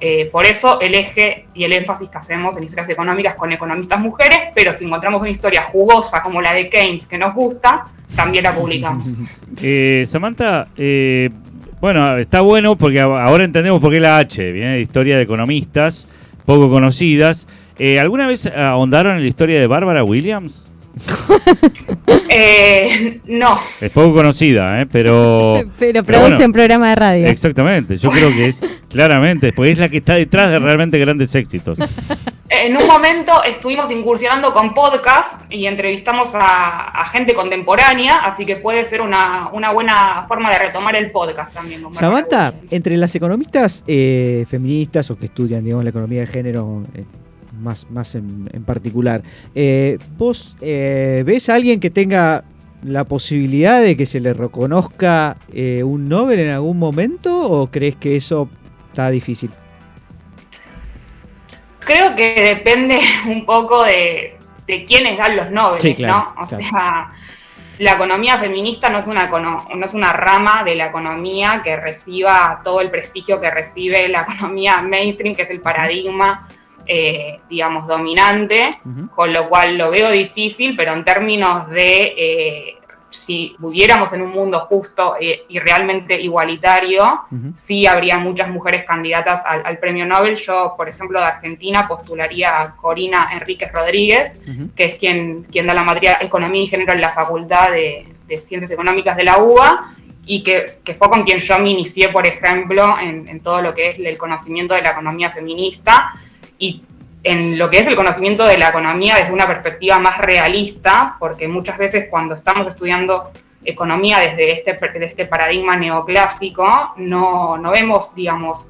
Eh, por eso el eje y el énfasis que hacemos en historias económicas con economistas mujeres, pero si encontramos una historia jugosa como la de Keynes que nos gusta, también la publicamos. [LAUGHS] Eh, Samantha, eh, bueno, está bueno porque ahora entendemos por qué la H viene de historia de economistas poco conocidas. Eh, ¿Alguna vez ahondaron en la historia de Bárbara Williams? [LAUGHS] Eh, no, Es poco conocida, ¿eh? pero... [LAUGHS] Pero pero produce bueno, un programa de radio. Exactamente, yo creo que es [LAUGHS] claramente, porque es la que está detrás de realmente grandes éxitos. en un momento estuvimos incursionando con podcast y entrevistamos a, a gente contemporánea, así que puede ser una, una buena forma de retomar el podcast también. Samantha, entre las economistas eh, feministas o que estudian, digamos, la economía de género eh, más, más en, en particular, eh, ¿vos eh, ves a alguien que tenga la posibilidad de que se le reconozca eh, un Nobel en algún momento o crees que eso está difícil? Creo que depende [LAUGHS] un poco de, de quiénes dan los Nobel, Sí, claro, ¿no? O claro. sea, la economía feminista no es, una, no es una rama de la economía que reciba todo el prestigio que recibe la [LAUGHS] economía mainstream, que es el paradigma, eh, digamos, dominante, Ujú. con lo cual lo veo difícil, pero en términos de eh, si viviéramos en un mundo justo eh, y realmente igualitario, Ujú. sí habría muchas mujeres candidatas al, al premio Nobel. Yo, por ejemplo, de Argentina postularía a Corina Enríquez Rodríguez, Ujú. que es quien, quien da la materia Economía y Género en la Facultad de, de Ciencias Económicas de la UBA y que, que fue con quien yo me inicié, por ejemplo, en, en todo lo que es el conocimiento de la economía feminista y en lo que es el conocimiento de la economía desde una perspectiva más realista, porque muchas veces cuando estamos estudiando economía desde este, desde este paradigma neoclásico, no, no vemos, digamos,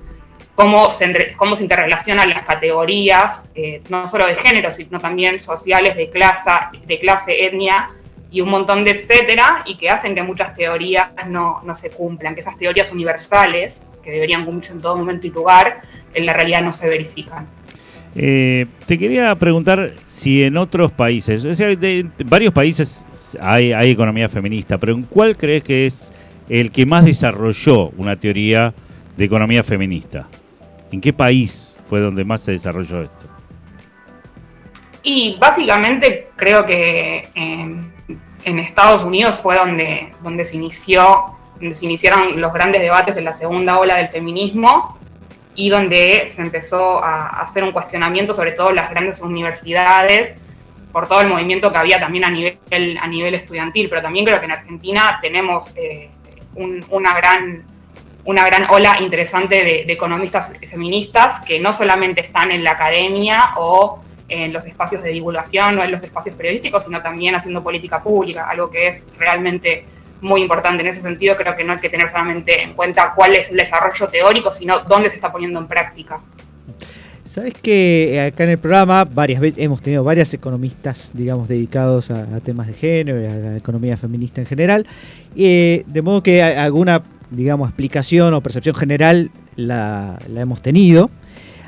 cómo se, cómo se interrelacionan las categorías, eh, no solo de género, sino también sociales, de clase, de clase, etnia y un montón de etcétera, y que hacen que muchas teorías no, no se cumplan, que esas teorías universales, que deberían cumplirse en todo momento y lugar, en la realidad no se verifican. Eh, te quería preguntar si en otros países, o sea, de, varios países hay, economía feminista, pero ¿en cuál crees que es el que más desarrolló una teoría de economía feminista? ¿En qué país fue donde más se desarrolló esto? Y básicamente creo que en, en Estados Unidos fue donde, donde se inició, donde se iniciaron los grandes debates en la segunda ola del feminismo y donde se empezó a, hacer un cuestionamiento sobre todo las grandes universidades por todo el movimiento que había también a nivel, a nivel estudiantil, pero también creo que en Argentina tenemos eh, un- una gran una gran ola interesante de, de economistas feministas que no solamente están en la academia o en los espacios de divulgación o en los espacios periodísticos, sino también haciendo política pública, algo que es realmente muy importante. En ese sentido, creo que no hay que tener solamente en cuenta cuál es el desarrollo teórico, sino dónde se está poniendo en práctica. Sabes que acá en el programa varias veces hemos tenido varias economistas, digamos, dedicados a, temas de género a la economía feminista en general, eh, de modo que alguna, digamos, explicación o percepción general la, hemos tenido.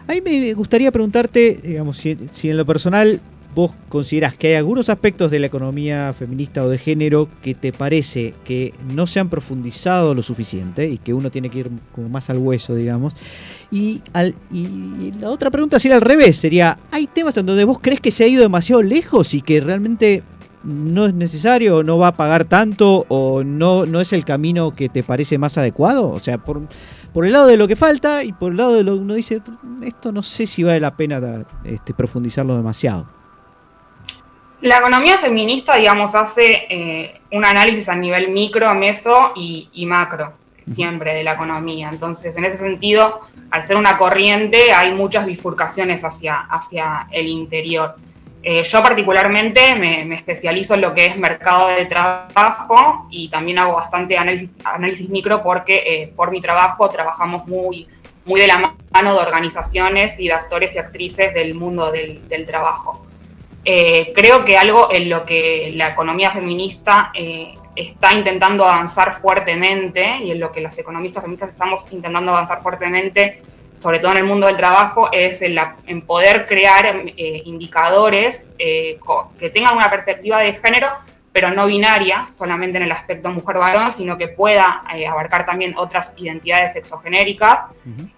A mí me gustaría preguntarte, digamos, si en lo personal vos considerás que hay algunos aspectos de la economía feminista o de género que te parece que no se han profundizado lo suficiente y que uno tiene que ir como más al hueso, digamos. Y, al- y la otra pregunta sería al revés, sería, ¿hay temas en donde vos crees que se ha ido demasiado lejos y que realmente no es necesario no va a pagar tanto o no, no es el camino que te parece más adecuado? O sea, por, por el lado de lo que falta y por el lado de lo que uno dice, esto no sé si vale la pena este, profundizarlo demasiado. La economía feminista, digamos, hace eh, un análisis a nivel micro, meso y, y macro, siempre de la economía. Entonces, en ese sentido, al ser una corriente, hay muchas bifurcaciones hacia, hacia el interior. Eh, yo particularmente me, me especializo en lo que es mercado de trabajo y también hago bastante análisis, análisis micro porque eh, por mi trabajo trabajamos muy, muy de la mano de organizaciones y de actores y actrices del mundo del, del trabajo. Eh, creo que algo en lo que la economía feminista eh, está intentando avanzar fuertemente y en lo que las economistas feministas estamos intentando avanzar fuertemente, sobre todo en el mundo del trabajo, es en, la- en poder crear eh, indicadores eh, que tengan una perspectiva de género, pero no binaria, solamente en el aspecto mujer-varón, sino que pueda eh, abarcar también otras identidades sexogenéricas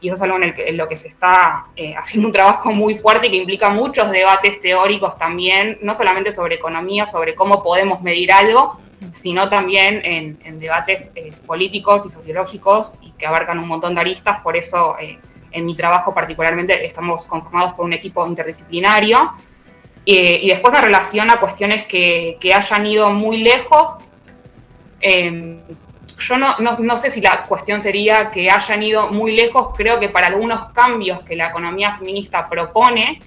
y eso es algo en, el que- en lo que se está eh, haciendo un trabajo muy fuerte y que implica muchos debates teóricos también, no solamente sobre economía, sobre cómo podemos medir algo, sino también en, en debates eh, políticos y sociológicos y que abarcan un montón de aristas. Por eso, eh, en mi trabajo particularmente, estamos conformados por un equipo interdisciplinario. Eh, y después en relación a cuestiones que, que hayan ido muy lejos, eh, yo no, no, no, sé si la cuestión sería que hayan ido muy lejos, creo que para algunos cambios que la economía feminista propone,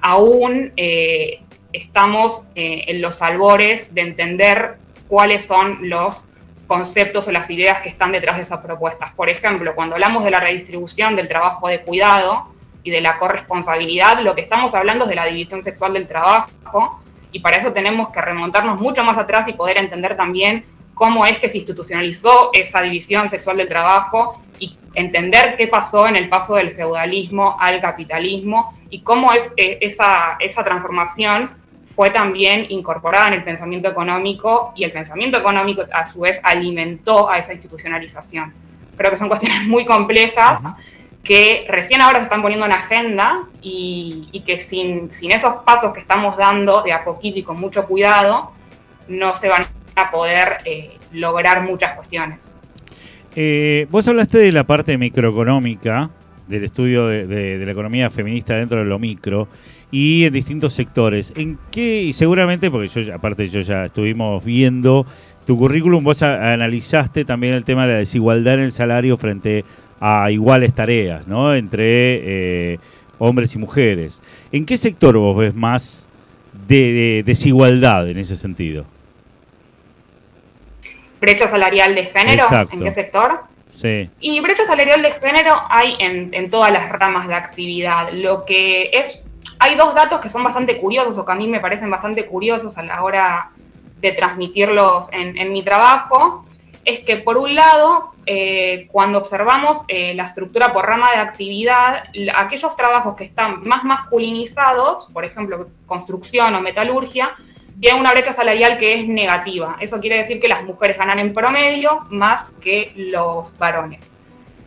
aún eh, estamos eh, en los albores de entender cuáles son los conceptos o las ideas que están detrás de esas propuestas. Por ejemplo, cuando hablamos de la redistribución del trabajo de cuidado y de la corresponsabilidad, lo que estamos hablando es de la división sexual del trabajo y para eso tenemos que remontarnos mucho más atrás y poder entender también cómo es que se institucionalizó esa división sexual del trabajo y entender qué pasó en el paso del feudalismo al capitalismo y cómo es, eh, esa, esa transformación fue también incorporada en el pensamiento económico y el pensamiento económico a su vez alimentó a esa institucionalización. Creo que son cuestiones muy complejas que recién ahora se están poniendo en agenda y, que sin, sin esos pasos que estamos dando de a poquito y con mucho cuidado, no se van a poder eh, lograr muchas cuestiones. Eh, vos hablaste de la parte microeconómica, del estudio de, la economía feminista dentro de lo micro y en distintos sectores. ¿En qué? Y seguramente, porque yo aparte yo ya estuvimos viendo tu currículum, vos analizaste también el tema de la desigualdad en el salario frente a iguales tareas, ¿no? Entre eh, hombres y mujeres. ¿En qué sector vos ves más de, de desigualdad en ese sentido? brecha salarial de género, Exacto. ¿en qué sector? Sí. Y brecha salarial de género hay en, en, todas las ramas de actividad. Lo que es, hay dos datos que son bastante curiosos o que a mí me parecen bastante curiosos a la hora de transmitirlos en, en mi trabajo. Es que por un lado, eh, cuando observamos eh, la estructura por rama de actividad, aquellos trabajos que están más masculinizados, por ejemplo, construcción o metalurgia, tiene una brecha salarial que es negativa. Eso quiere decir que las mujeres ganan en promedio más que los varones.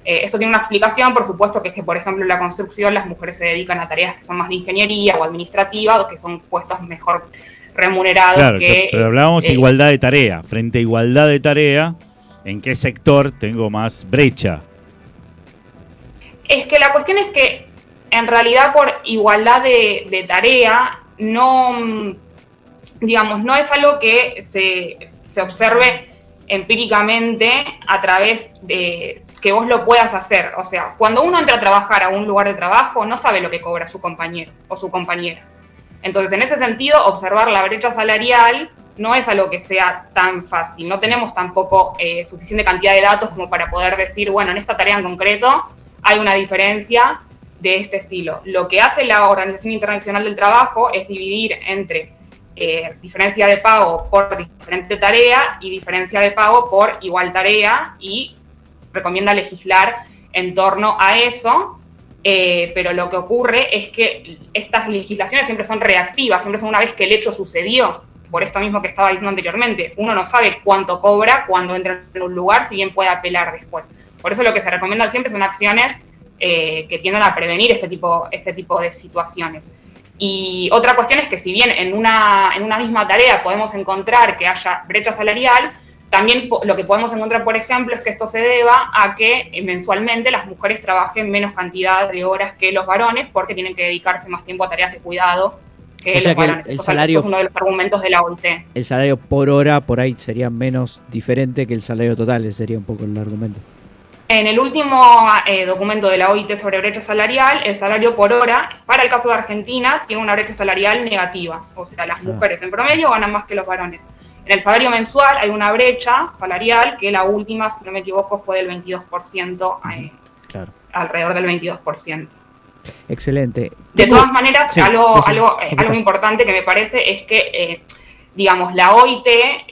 Eh, esto tiene una explicación, por supuesto, que es que, por ejemplo, en la construcción las mujeres se dedican a tareas que son más de ingeniería o administrativa, que son puestos mejor remunerados claro, que... Pero hablábamos eh, igualdad de tarea. Frente a igualdad de tarea, ¿en qué sector tengo más brecha? Es que la cuestión es que, en realidad, por igualdad de, tarea, no digamos, no es algo que se, se, observe empíricamente a través de que vos lo puedas hacer. O sea, cuando uno entra a trabajar a un lugar de trabajo, no sabe lo que cobra su compañero o su compañera. Entonces, en ese sentido, observar la brecha salarial no es algo que sea tan fácil. No tenemos tampoco eh, suficiente cantidad de datos como para poder decir, bueno, en esta tarea en concreto hay una diferencia de este estilo. Lo que hace la Organización Internacional del Trabajo es dividir entre eh, diferencia de pago por diferente tarea y diferencia de pago por igual tarea y recomienda legislar en torno a eso, eh, pero lo que ocurre es que estas legislaciones siempre son reactivas, siempre son una vez que el hecho sucedió, por esto mismo que estaba diciendo anteriormente, uno no sabe cuánto cobra cuando entra en un lugar, si bien puede apelar después. Por eso lo que se recomienda siempre son acciones eh, que tiendan a prevenir este tipo, este tipo de situaciones. Y otra cuestión es que si bien en una, en una misma tarea podemos encontrar que haya brecha salarial, también lo que podemos encontrar, por ejemplo, es que esto se deba a que eh, mensualmente las mujeres trabajen menos cantidad de horas que los varones porque tienen que dedicarse más tiempo a tareas de cuidado que o sea que el, salario, es uno de los argumentos de la OIT. El salario por hora por ahí sería menos diferente que el salario total, ese sería un poco el argumento. En el último eh, documento de la OIT sobre brecha salarial, el salario por hora, para el caso de Argentina, tiene una brecha salarial negativa. O sea, las mujeres en promedio ganan más que los varones. En el salario mensual hay una brecha salarial que la última, si no me equivoco, fue del 22%, eh, claro. alrededor del 22%. Excelente. De todas maneras, Sí, algo, algo, eh, algo importante que me parece es que, eh, digamos, la OIT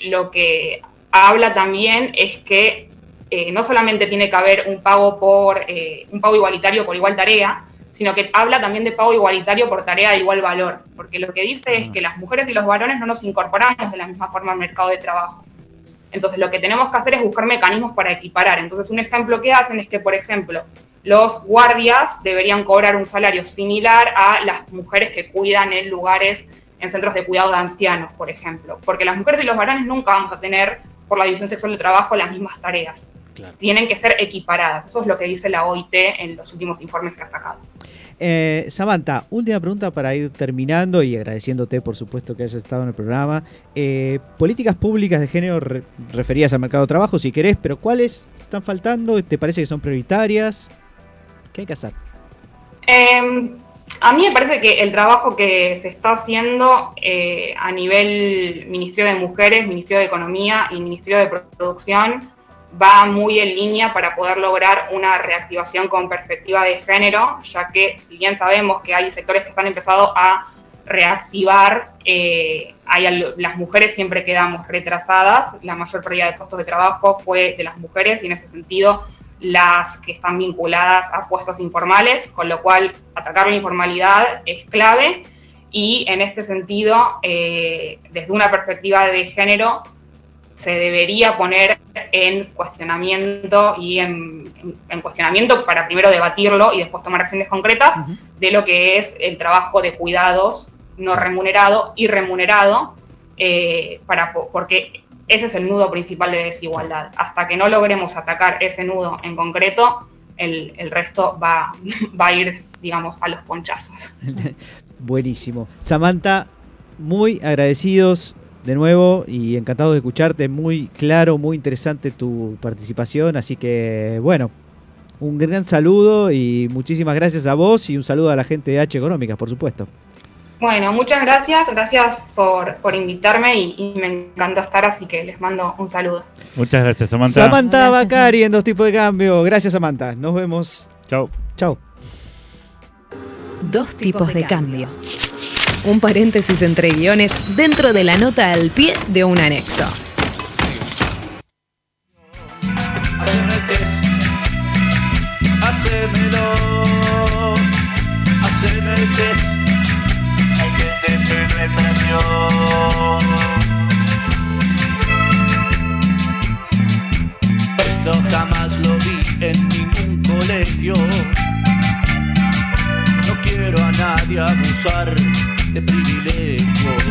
lo que habla también es que eh, no solamente tiene que haber un pago por eh, un pago igualitario por igual tarea, sino que habla también de pago igualitario por tarea de igual valor, porque lo que dice es que las mujeres y los varones no nos incorporamos de la misma forma al mercado de trabajo. Entonces lo que tenemos que hacer es buscar mecanismos para equiparar. Entonces un ejemplo que hacen es que, por ejemplo, los guardias deberían cobrar un salario similar a las mujeres que cuidan en lugares, en centros de cuidado de ancianos, por ejemplo. Porque las mujeres y los varones nunca vamos a tener, por la división sexual de trabajo, las mismas tareas. Claro. Tienen que ser equiparadas. Eso es lo que dice la OIT en los últimos informes que ha sacado. Eh, Samantha, última pregunta para ir terminando y agradeciéndote, por supuesto, que hayas estado en el programa. Eh, políticas públicas de género re- referidas al mercado de trabajo, si querés, pero ¿cuáles están faltando? ¿Te parece que son prioritarias? ¿Qué hay que hacer? Eh, a mí me parece que el trabajo que se está haciendo eh, a nivel Ministerio de Mujeres, Ministerio de Economía y Ministerio de Producción va muy en línea para poder lograr una reactivación con perspectiva de género, ya que si bien sabemos que hay sectores que se han empezado a reactivar, eh, hay las mujeres siempre quedamos retrasadas, la mayor pérdida de puestos de trabajo fue de las mujeres y en este sentido las que están vinculadas a puestos informales, con lo cual atacar la informalidad es clave. Y en este sentido, eh, desde una perspectiva de género, se debería poner en cuestionamiento y en, en- en cuestionamiento para primero debatirlo y después tomar acciones concretas de lo que es el trabajo de cuidados no remunerado y remunerado, eh, para, po- porque ese es el nudo principal de desigualdad. Hasta que no logremos atacar ese nudo en concreto, el, el resto va, [LAUGHS] va a ir, digamos, a los ponchazos. [LAUGHS] Buenísimo. Samantha, muy agradecidos de nuevo y encantados de escucharte. Muy claro, muy interesante tu participación. Así que, bueno, un gran saludo y muchísimas gracias a vos y un saludo a la gente de H Económicas, por supuesto. Bueno, muchas gracias, gracias por, por invitarme y, y me encantó estar, así que les mando un saludo. Muchas gracias, Samantha. Samantha Bacari en Dos Tipos de Cambio. Gracias, Samantha. Nos vemos. Chao. Chao. Dos tipos de cambio. Un paréntesis entre guiones dentro de la nota al pie de un anexo. Esto jamás lo vi en ningún colegio. No quiero a nadie abusar de privilegios.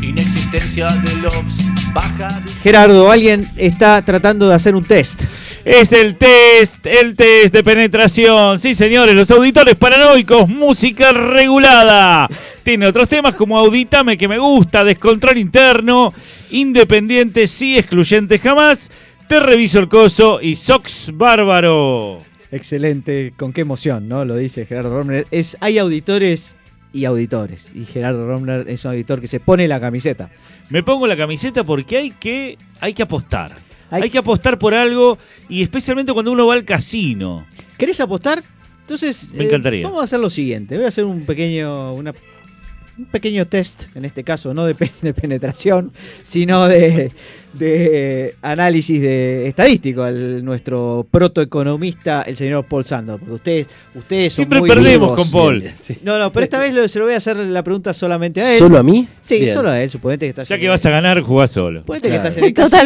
Inexistencia de LOX, baja Gerardo, alguien está tratando de hacer un test. Es el test, el test de penetración. Sí, señores, los auditores paranoicos, música regulada. Tiene otros temas como Audítame que me gusta, Descontrol interno, Independiente, sí, excluyente jamás, Te reviso el coso y Sox Bárbaro. Excelente, con qué emoción, ¿no? Lo dice Gerardo Romner. Es, hay auditores y auditores. Y Gerardo Romner es un auditor que se pone la camiseta. Me pongo la camiseta porque hay que, hay que apostar. Hay- Hay... que apostar por algo y especialmente cuando uno va al casino. ¿Querés apostar? Entonces, Me encantaría. vamos a hacer lo siguiente. Voy a hacer un pequeño, una- un pequeño test, en este caso, no de, pe- de penetración, sino de, de análisis de estadístico al nuestro protoeconomista, el señor Paul Sando. Porque ustedes, ustedes son Siempre muy perdemos vivos. con Paul. No, no, pero esta vez lo- se lo voy a hacer la pregunta solamente a él. ¿Solo a mí? Sí, Bien. solo a él, suponete que estás Ya en que el- vas a ganar, jugás solo. Suponete que estás en el casino.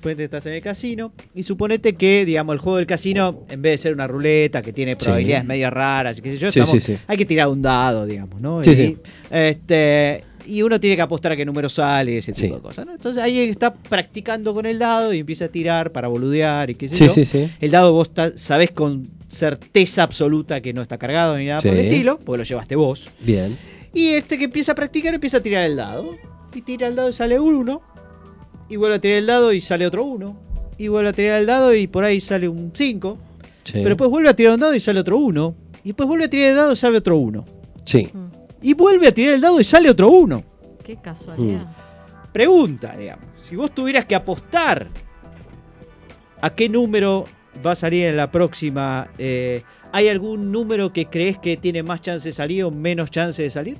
Suponete estás en el casino y suponete que, digamos, el juego del casino, en vez de ser una ruleta que tiene probabilidades medias raras y qué sé yo, Sí, estamos- sí, sí. hay que tirar un dado, digamos, ¿no? Sí, y, sí. Este, y uno tiene que apostar a qué número sale y ese tipo Sí. de cosas, ¿no? Entonces ahí está practicando con el dado y empieza a tirar para boludear y qué sé Sí, yo. sí, sí. El dado vos sabés con certeza absoluta que no está cargado ni nada por el Sí. estilo, porque lo llevaste vos. Bien. Y este que empieza a practicar empieza a tirar el dado. Y tira el dado y sale un 1. Y vuelve a tirar el dado y sale otro 1. Y vuelve a tirar el dado y por ahí sale un 5. Sí. Pero después vuelve a tirar un dado y sale otro 1. Y después vuelve a tirar el dado y sale otro 1. Sí. Y vuelve a tirar el dado y sale otro 1. Qué casualidad. Pregunta, digamos. Si vos tuvieras que apostar a qué número va a salir en la próxima, eh, ¿hay algún número que crees que tiene más chance de salir o menos chance de salir?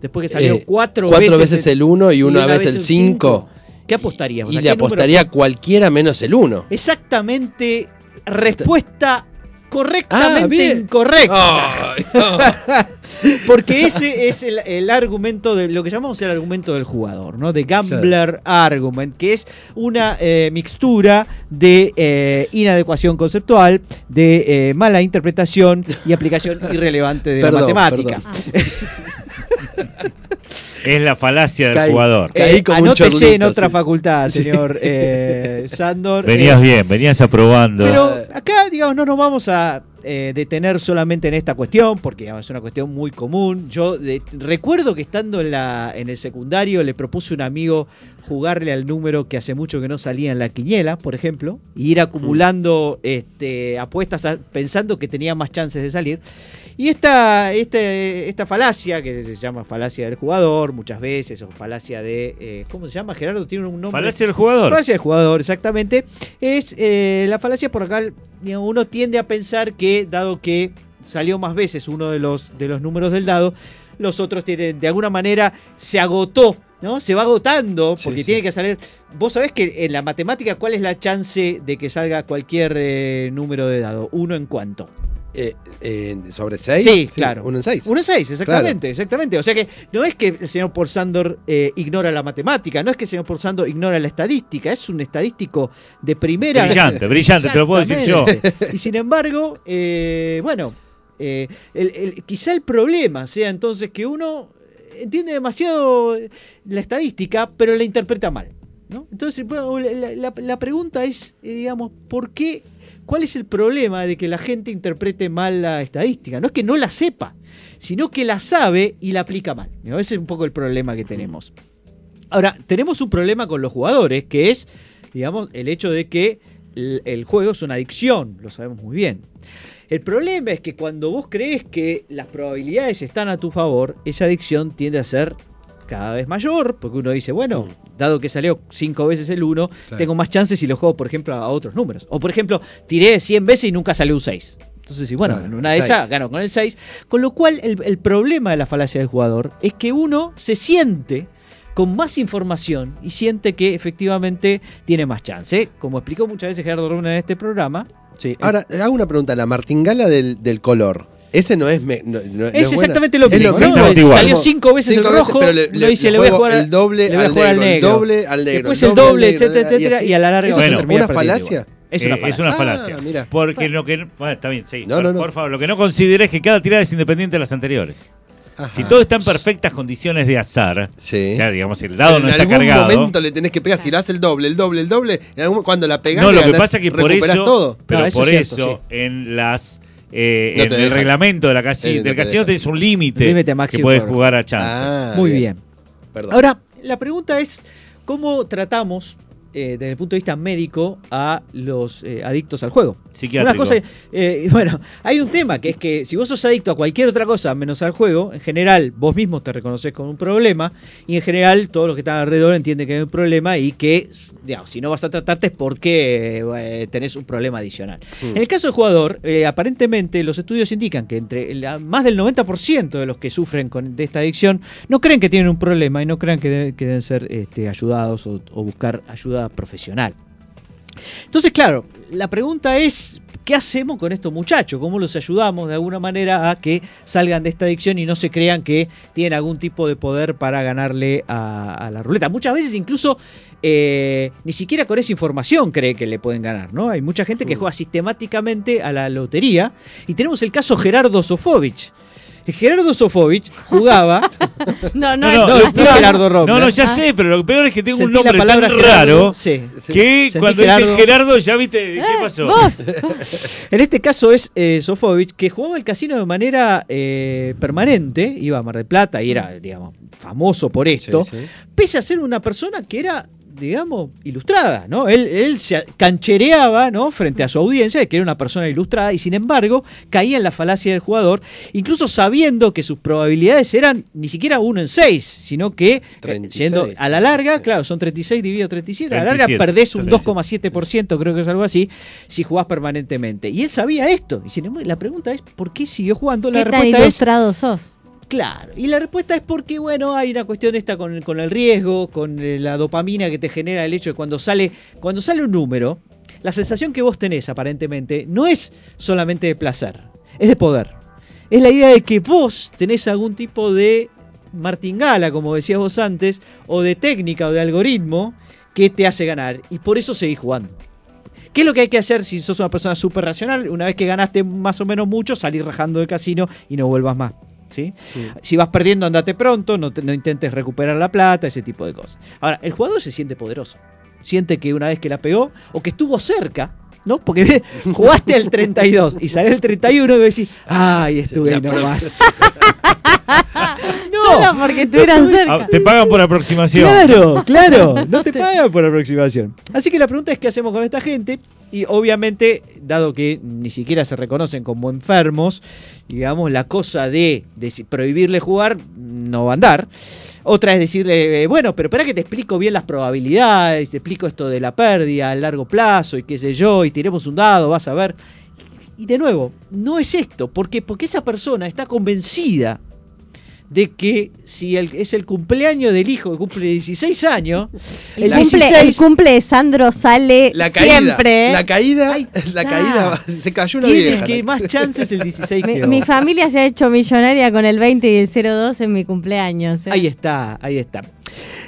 Después que salió Eh, cuatro, cuatro veces, veces el uno y una vez el un cinco. ¿Qué apostarías? Y le ¿qué número- apostaría cualquiera menos el 1. Exactamente, respuesta correctamente Ah, incorrecta. No. [LAUGHS] Porque ese es el, el argumento de lo que llamamos el argumento del jugador, ¿no? De gambler argument, que es una eh, mixtura de eh, inadecuación conceptual, de eh, mala interpretación y aplicación [LAUGHS] irrelevante de Perdón, la matemática. [LAUGHS] Es la falacia del Caí. jugador. Caí Eh, como un anótese en otra sí. facultad, señor eh, [LAUGHS] Sandor. Venías Eh, bien, venías aprobando. Pero acá, digamos, no nos vamos a, eh, detener solamente en esta cuestión, porque es una cuestión muy común. Yo de- recuerdo que estando en, la, en el secundario le propuse a un amigo jugarle al número que hace mucho que no salía en la quiniela, por ejemplo, y ir acumulando este, apuestas a- pensando que tenía más chances de salir. Y esta, este- esta falacia, que se llama falacia del jugador muchas veces, o falacia de... eh, ¿Cómo se llama, Gerardo? Tiene un nombre. Falacia del jugador. Falacia del jugador, exactamente. Es eh, la falacia por acá, digamos, uno tiende a pensar que, dado que salió más veces uno de los, de los números del dado, los otros tienen, de alguna manera, se agotó. ¿No? Se va agotando porque tiene que salir. Vos sabés que en la matemática, ¿cuál es la chance de que salga cualquier eh, número de dado? ¿Uno en cuánto? Eh, eh, ¿Sobre 6? Sí, claro. Uno en 6. Uno en seis, exactamente, exactamente. O sea que no es que el señor Porzandor eh, ignora la matemática, no es que el señor Porzandor ignora la estadística, es un estadístico de primera. Brillante, brillante, te lo puedo decir yo. Y sin embargo, eh, bueno, eh, el- el- quizá el problema sea entonces que uno entiende demasiado la estadística, pero la interpreta mal. ¿no? Entonces, bueno, la, la- la pregunta es, eh, digamos, ¿por qué? ¿Cuál es el problema de que la gente interprete mal la estadística? No es que no la sepa, sino que la sabe y la aplica mal. Ese es un poco el problema que tenemos. Ahora, tenemos un problema con los jugadores, que es, digamos, el hecho de que el juego es una adicción, lo sabemos muy bien. El problema es que cuando vos crees que las probabilidades están a tu favor, esa adicción tiende a ser cada vez mayor, porque uno dice, bueno, dado que salió cinco veces el 1, Claro. tengo más chances si lo juego, por ejemplo, a otros números. O, por ejemplo, tiré 100 veces y nunca salió un 6. Entonces, bueno, en una de esas gano con el 6. Con lo cual, el, el problema de la falacia del jugador es que uno se siente con más información y siente que efectivamente tiene más chance. Como explicó muchas veces Gerardo Runa en este programa. Sí. Ahora, hago una pregunta. La martingala del, del color. Ese no es. me- no- no- no Es buena. exactamente lo Es mismo. Salió cinco veces Cinco el veces, rojo, pero le- uno le- dice le le voy a jugar el doble le voy a al jugar al negro, el negro. doble al negro, Después el doble etcétera, y etcétera, y a la larga ¿Eso vas a es terminar una falacia? Es una Eh, falacia. Es una Ah, falacia. mira. Porque lo que. Bueno, está bien, sí. No, por, no, no. por favor, lo que no considera es que cada tirada es independiente de las anteriores. Ajá. Si todo está en perfectas condiciones de azar, Sí. ya digamos, el dado en no está algún cargado. momento le tenés que pegar. Si lo haces el doble, el doble, el doble. en algún- cuando la pegás, No, lo que pasa es que por eso, todo. pero No, eso por es cierto, eso en las eh, No en el reglamento de la casi- Eh, no del casino tenés un límite Límite que puedes jugar a chance. Ah, Muy bien. Perdón. Ahora, la pregunta es, ¿cómo tratamos eh, desde el punto de vista médico a los eh, adictos al juego? Psiquiátrico. Una cosa, eh, [LAUGHS] bueno, hay un tema que es que si vos sos adicto a cualquier otra cosa menos al juego, en general vos mismo te reconoces con un problema y en general todos los que están alrededor entienden que hay un problema y que, digamos, si no vas a tratarte es porque eh, tenés un problema adicional. En el caso del jugador, eh, aparentemente los estudios indican que entre la- más del 90% de los que sufren con, de esta adicción no creen que tienen un problema y no creen que, debe- que deben ser este, ayudados o, o buscar ayuda profesional. Entonces, claro, la pregunta es, ¿qué hacemos con estos muchachos? ¿Cómo los ayudamos de alguna manera a que salgan de esta adicción y no se crean que tienen algún tipo de poder para ganarle a, a la ruleta? Muchas veces incluso eh, ni siquiera con esa información cree que le pueden ganar, ¿no? Hay mucha gente que juega sistemáticamente a la lotería y tenemos el caso Gerardo Sofovich. Gerardo Sofovich jugaba [LAUGHS] No, No, no, no, no, Gerardo Robles. No, no, ya Ah. sé, pero lo peor es que tengo un Sentí la nombre palabra tan Gerardo, raro sí. que Sentí cuando Gerardo. dice Gerardo ya viste qué Eh, pasó. ¿Vos? [LAUGHS] En este caso es eh, Sofovich, que jugaba el casino de manera eh, permanente, iba a Mar del Plata y era, digamos, famoso por esto, Sí, sí. pese a ser una persona que era, digamos, ilustrada, ¿no? Él, él se canchereaba, ¿no? Frente a su audiencia de que era una persona ilustrada y sin embargo caía en la falacia del jugador, incluso sabiendo que sus probabilidades eran ni siquiera uno en seis, sino que eh, 36. siendo a la larga, claro, son 36 dividido 37, a la larga 37, perdés un 37. 2,7%, creo que es algo así, si jugás permanentemente. Y él sabía esto. Y sin embargo, la pregunta es, ¿por qué siguió jugando? La ¿Qué tan respuesta es, ilustrado sos? Claro. Y la respuesta es porque, bueno, hay una cuestión esta con, el riesgo, con eh, la dopamina que te genera el hecho de cuando sale, cuando sale un número, la sensación que vos tenés aparentemente no es solamente de placer, es de poder. Es la idea de que vos tenés algún tipo de martingala, como decías vos antes, o de técnica o de algoritmo que te hace ganar. Y por eso seguís jugando. ¿Qué es lo que hay que hacer si sos una persona súper racional? Una vez que ganaste más o menos mucho, salir rajando del casino y no vuelvas más. ¿Sí? Si vas perdiendo, andate pronto, no, te- no intentes recuperar la plata, ese tipo de cosas. Ahora, el jugador se siente poderoso. Siente que una vez que la pegó, o que estuvo cerca, ¿no? Porque jugaste al 32 y salió el 31 y vos decís, ay, estuve ahí nomás. [LAUGHS] Solo porque estuvieran cerca. Te pagan por aproximación. Claro, claro, [LAUGHS] no te pagan por aproximación. Así que la pregunta es qué hacemos con esta gente y obviamente, dado que ni siquiera se reconocen como enfermos, digamos, la cosa de, prohibirle jugar no va a andar. Otra es decirle, eh, bueno, pero espera que te explico bien las probabilidades, te explico esto de la pérdida a largo plazo y qué sé yo, y tiremos un dado, vas a ver. Y de nuevo, no es esto, porque porque esa persona está convencida de que si el- es el cumpleaños del hijo que cumple 16 años, El, 16 el cumple de Sandro sale La caída. siempre. ¿eh? La caída. La caída. Se cayó una vieja. que más chances el 16 Mi, que mi familia se ha hecho millonaria con el 20 y el 02 en mi cumpleaños. ¿eh? Ahí está, ahí está.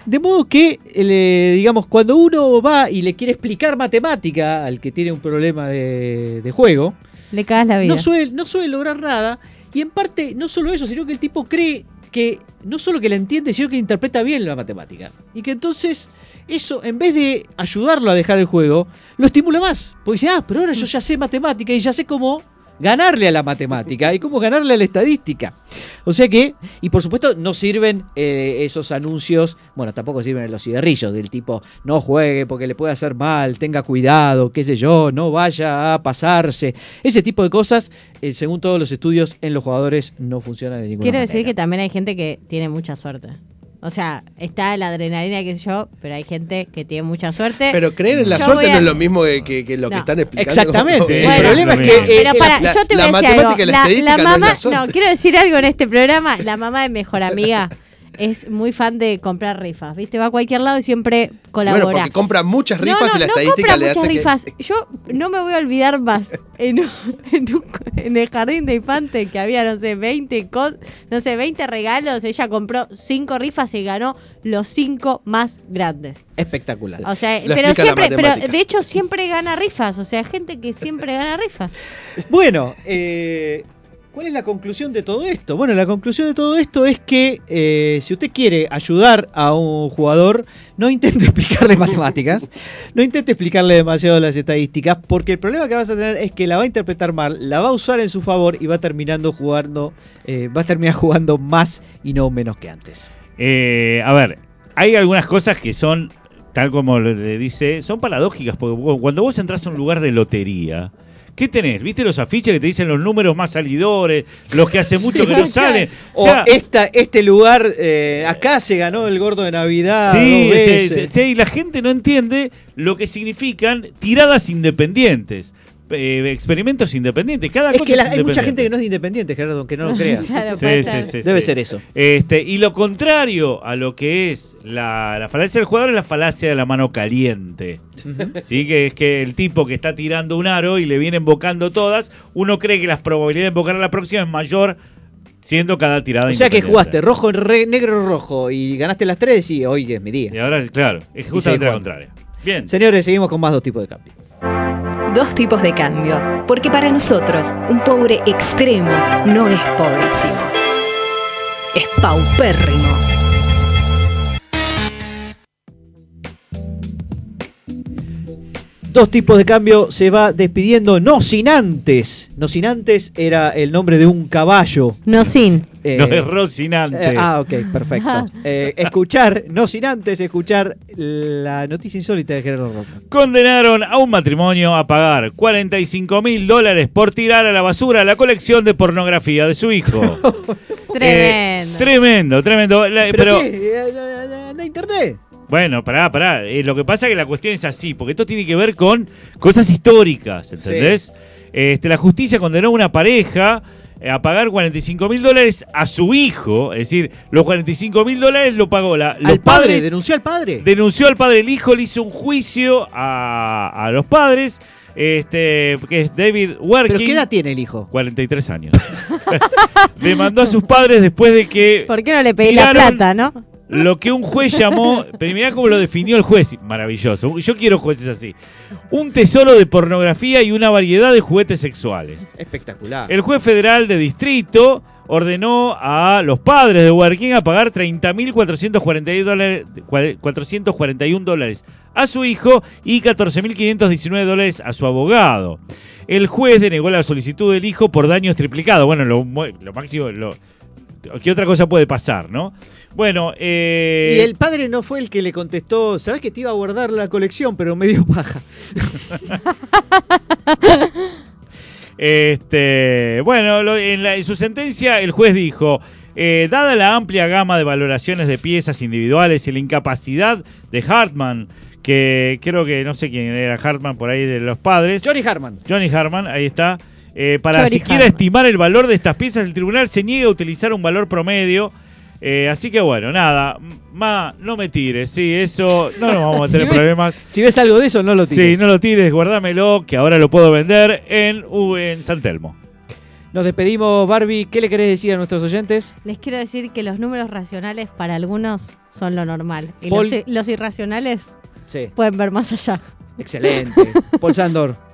De modo que, eh, digamos, cuando uno va y le quiere explicar matemática al que tiene un problema de, de juego, Le cagas la vida. no suele, no suele lograr nada. Y en parte, no solo eso, sino que el tipo cree que no solo que la entiende, sino que interpreta bien la matemática. Y que entonces, eso, en vez de ayudarlo a dejar el juego, lo estimula más. Porque dice, ah, pero ahora yo ya sé matemática y ya sé cómo ganarle a la matemática y cómo ganarle a la estadística. O sea que, y por supuesto, no sirven eh, esos anuncios, bueno, tampoco sirven los cigarrillos del tipo, no juegue porque le puede hacer mal, tenga cuidado, qué sé yo, no vaya a pasarse. Ese tipo de cosas, eh, según todos los estudios, en los jugadores no funciona de ninguna Quiero manera. decir que también hay gente que tiene mucha suerte. O sea, está la adrenalina que yo, pero hay gente que tiene mucha suerte. Pero creer en la Yo suerte a- no es lo mismo que, que- que lo que están explicando. Exactamente. [LAUGHS] Sí, el Bueno, problema es que eh, Pero eh, para, la- yo te la voy a decir matemática algo. la La, estadística la no es la mamá, no, quiero decir algo en este programa. La mamá de mejor amiga [LAUGHS] es muy fan de comprar rifas, ¿viste? Va a cualquier lado y siempre colabora. Bueno, porque compra muchas rifas no, y la no estadística compra le muchas que- rifas. Yo no me voy a olvidar más. [LAUGHS] En, un- en, un- en el jardín de infante que había, no sé, 20 cos- no sé, 20 regalos, ella compró 5 rifas y ganó los 5 más grandes. espectacular. O sea, Lo pero siempre, pero de hecho siempre gana rifas, o sea, gente que siempre gana rifas. Bueno, eh, ¿cuál es la conclusión de todo esto? Bueno, la conclusión de todo esto es que eh, si usted quiere ayudar a un jugador, no intente [LAUGHS] explicarle matemáticas, no intente explicarle demasiado las estadísticas, porque el problema que vas a tener es que la va a interpretar mal, la va a usar en su favor y va terminando jugando, eh, va a terminar jugando más y no menos que antes. Eh, a ver, hay algunas cosas que son, tal como le dice, son paradójicas, porque cu- cuando vos entras a un lugar de lotería, ¿qué tenés? ¿Viste los afiches que te dicen los números más salidores, los que hace [LAUGHS] mucho que no salen? O Ya- esta, este lugar, eh, acá se ganó el gordo de Navidad Sí, dos sí, sí, y la gente no entiende lo que significan tiradas independientes, eh, experimentos independientes. Cada Es cosa que la- es hay mucha gente que no es independiente, Gerardo, aunque no lo creas. [LAUGHS] Claro, Sí, sí, sí, Debe sí. ser eso. Este, y lo contrario a lo que es la, la falacia del jugador es la falacia de la mano caliente. ¿Sí? Que es que el tipo que está tirando un aro y le viene invocando todas, uno cree que las probabilidades de invocar a la próxima es mayor siendo cada tirada O sea que jugaste rojo, re- negro, rojo y ganaste las tres y hoy es mi Y día. ahora, claro, es justamente jugando. contraria. Bien. Señores, seguimos con más dos tipos de cambio. Dos tipos de cambio, porque para nosotros un pobre extremo no es pobrísimo, es paupérrimo. Dos tipos de cambio se va despidiendo, no sin antes. No sin antes era el nombre de un caballo. No sin. Eh, no es Rocinante. eh, ah, ok, perfecto. Eh, escuchar, no sin antes escuchar la noticia insólita de Gerardo Roca. Condenaron a un matrimonio a pagar 45 mil dólares por tirar a la basura la colección de pornografía de su hijo. [LAUGHS] [LAUGHS] Eh, Tremendo. tremendo, tremendo. La- ¿Pero, pero, qué? ¿Anda a internet? bueno, pará, pará. Eh, lo que pasa es que la cuestión es así, porque esto tiene que ver con cosas históricas, ¿entendés? Este, la justicia condenó a una pareja a pagar 45 mil dólares a su hijo. Es decir, los 45 mil dólares lo pagó la, los ¿Al padre? padres. ¿Denunció al padre? denunció al padre, el hijo le hizo un juicio a, a los padres, este, que es David Working. ¿Pero qué edad tiene el hijo? 43 años. [LAUGHS] Demandó a sus padres después de que ¿Por qué no le pedí la plata, no? Lo que un juez llamó, pero mirá cómo lo definió el juez, maravilloso. Yo quiero jueces así. Un tesoro de pornografía y una variedad de juguetes sexuales. Espectacular. El juez federal de distrito ordenó a los padres de Burger a pagar 30.441 dólares, 441 dólares a su hijo y 14.519 dólares a su abogado. El juez denegó la solicitud del hijo por daños triplicados. Bueno, lo, lo máximo, lo, ¿qué otra cosa puede pasar, no? Bueno, eh, Y el padre no fue el que le contestó, sabes que te iba a guardar la colección, pero medio paja. [LAUGHS] Este, bueno, lo- en, la- en su sentencia el juez dijo, eh, dada la amplia gama de valoraciones de piezas individuales y la incapacidad de Hartman, que creo que no sé quién era Hartman por ahí de los padres. Johnny Hartman. Johnny Hartman, ahí está. eh, para Johnny siquiera Hartman. estimar el valor de estas piezas, el tribunal se niega a utilizar un valor promedio. Eh, así que bueno, nada, ma, no me tires, sí, eso, no nos vamos a [LAUGHS] Si tener ves- problemas. Si ves algo de eso, no lo tires. Sí, no lo tires, guárdamelo, que ahora lo puedo vender en, en San Telmo. Nos despedimos, Barbie. ¿Qué le querés decir a nuestros oyentes? Les quiero decir que los números racionales para algunos son lo normal. Y Paul- los, los irracionales Sí, pueden ver más allá. excelente. Paul Sandor. [LAUGHS]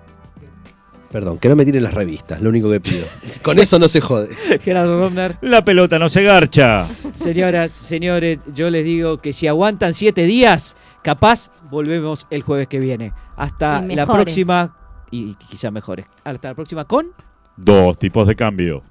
Perdón, que no me tiren las revistas, lo único que pido. [LAUGHS] Con eso no se jode. [LAUGHS] Gerardo Romner. La pelota no se garcha. Señoras, señores, yo les digo que si aguantan siete días, capaz volvemos el jueves que viene. Hasta la próxima, y quizá mejores. Hasta la próxima con... Dos tipos de cambio.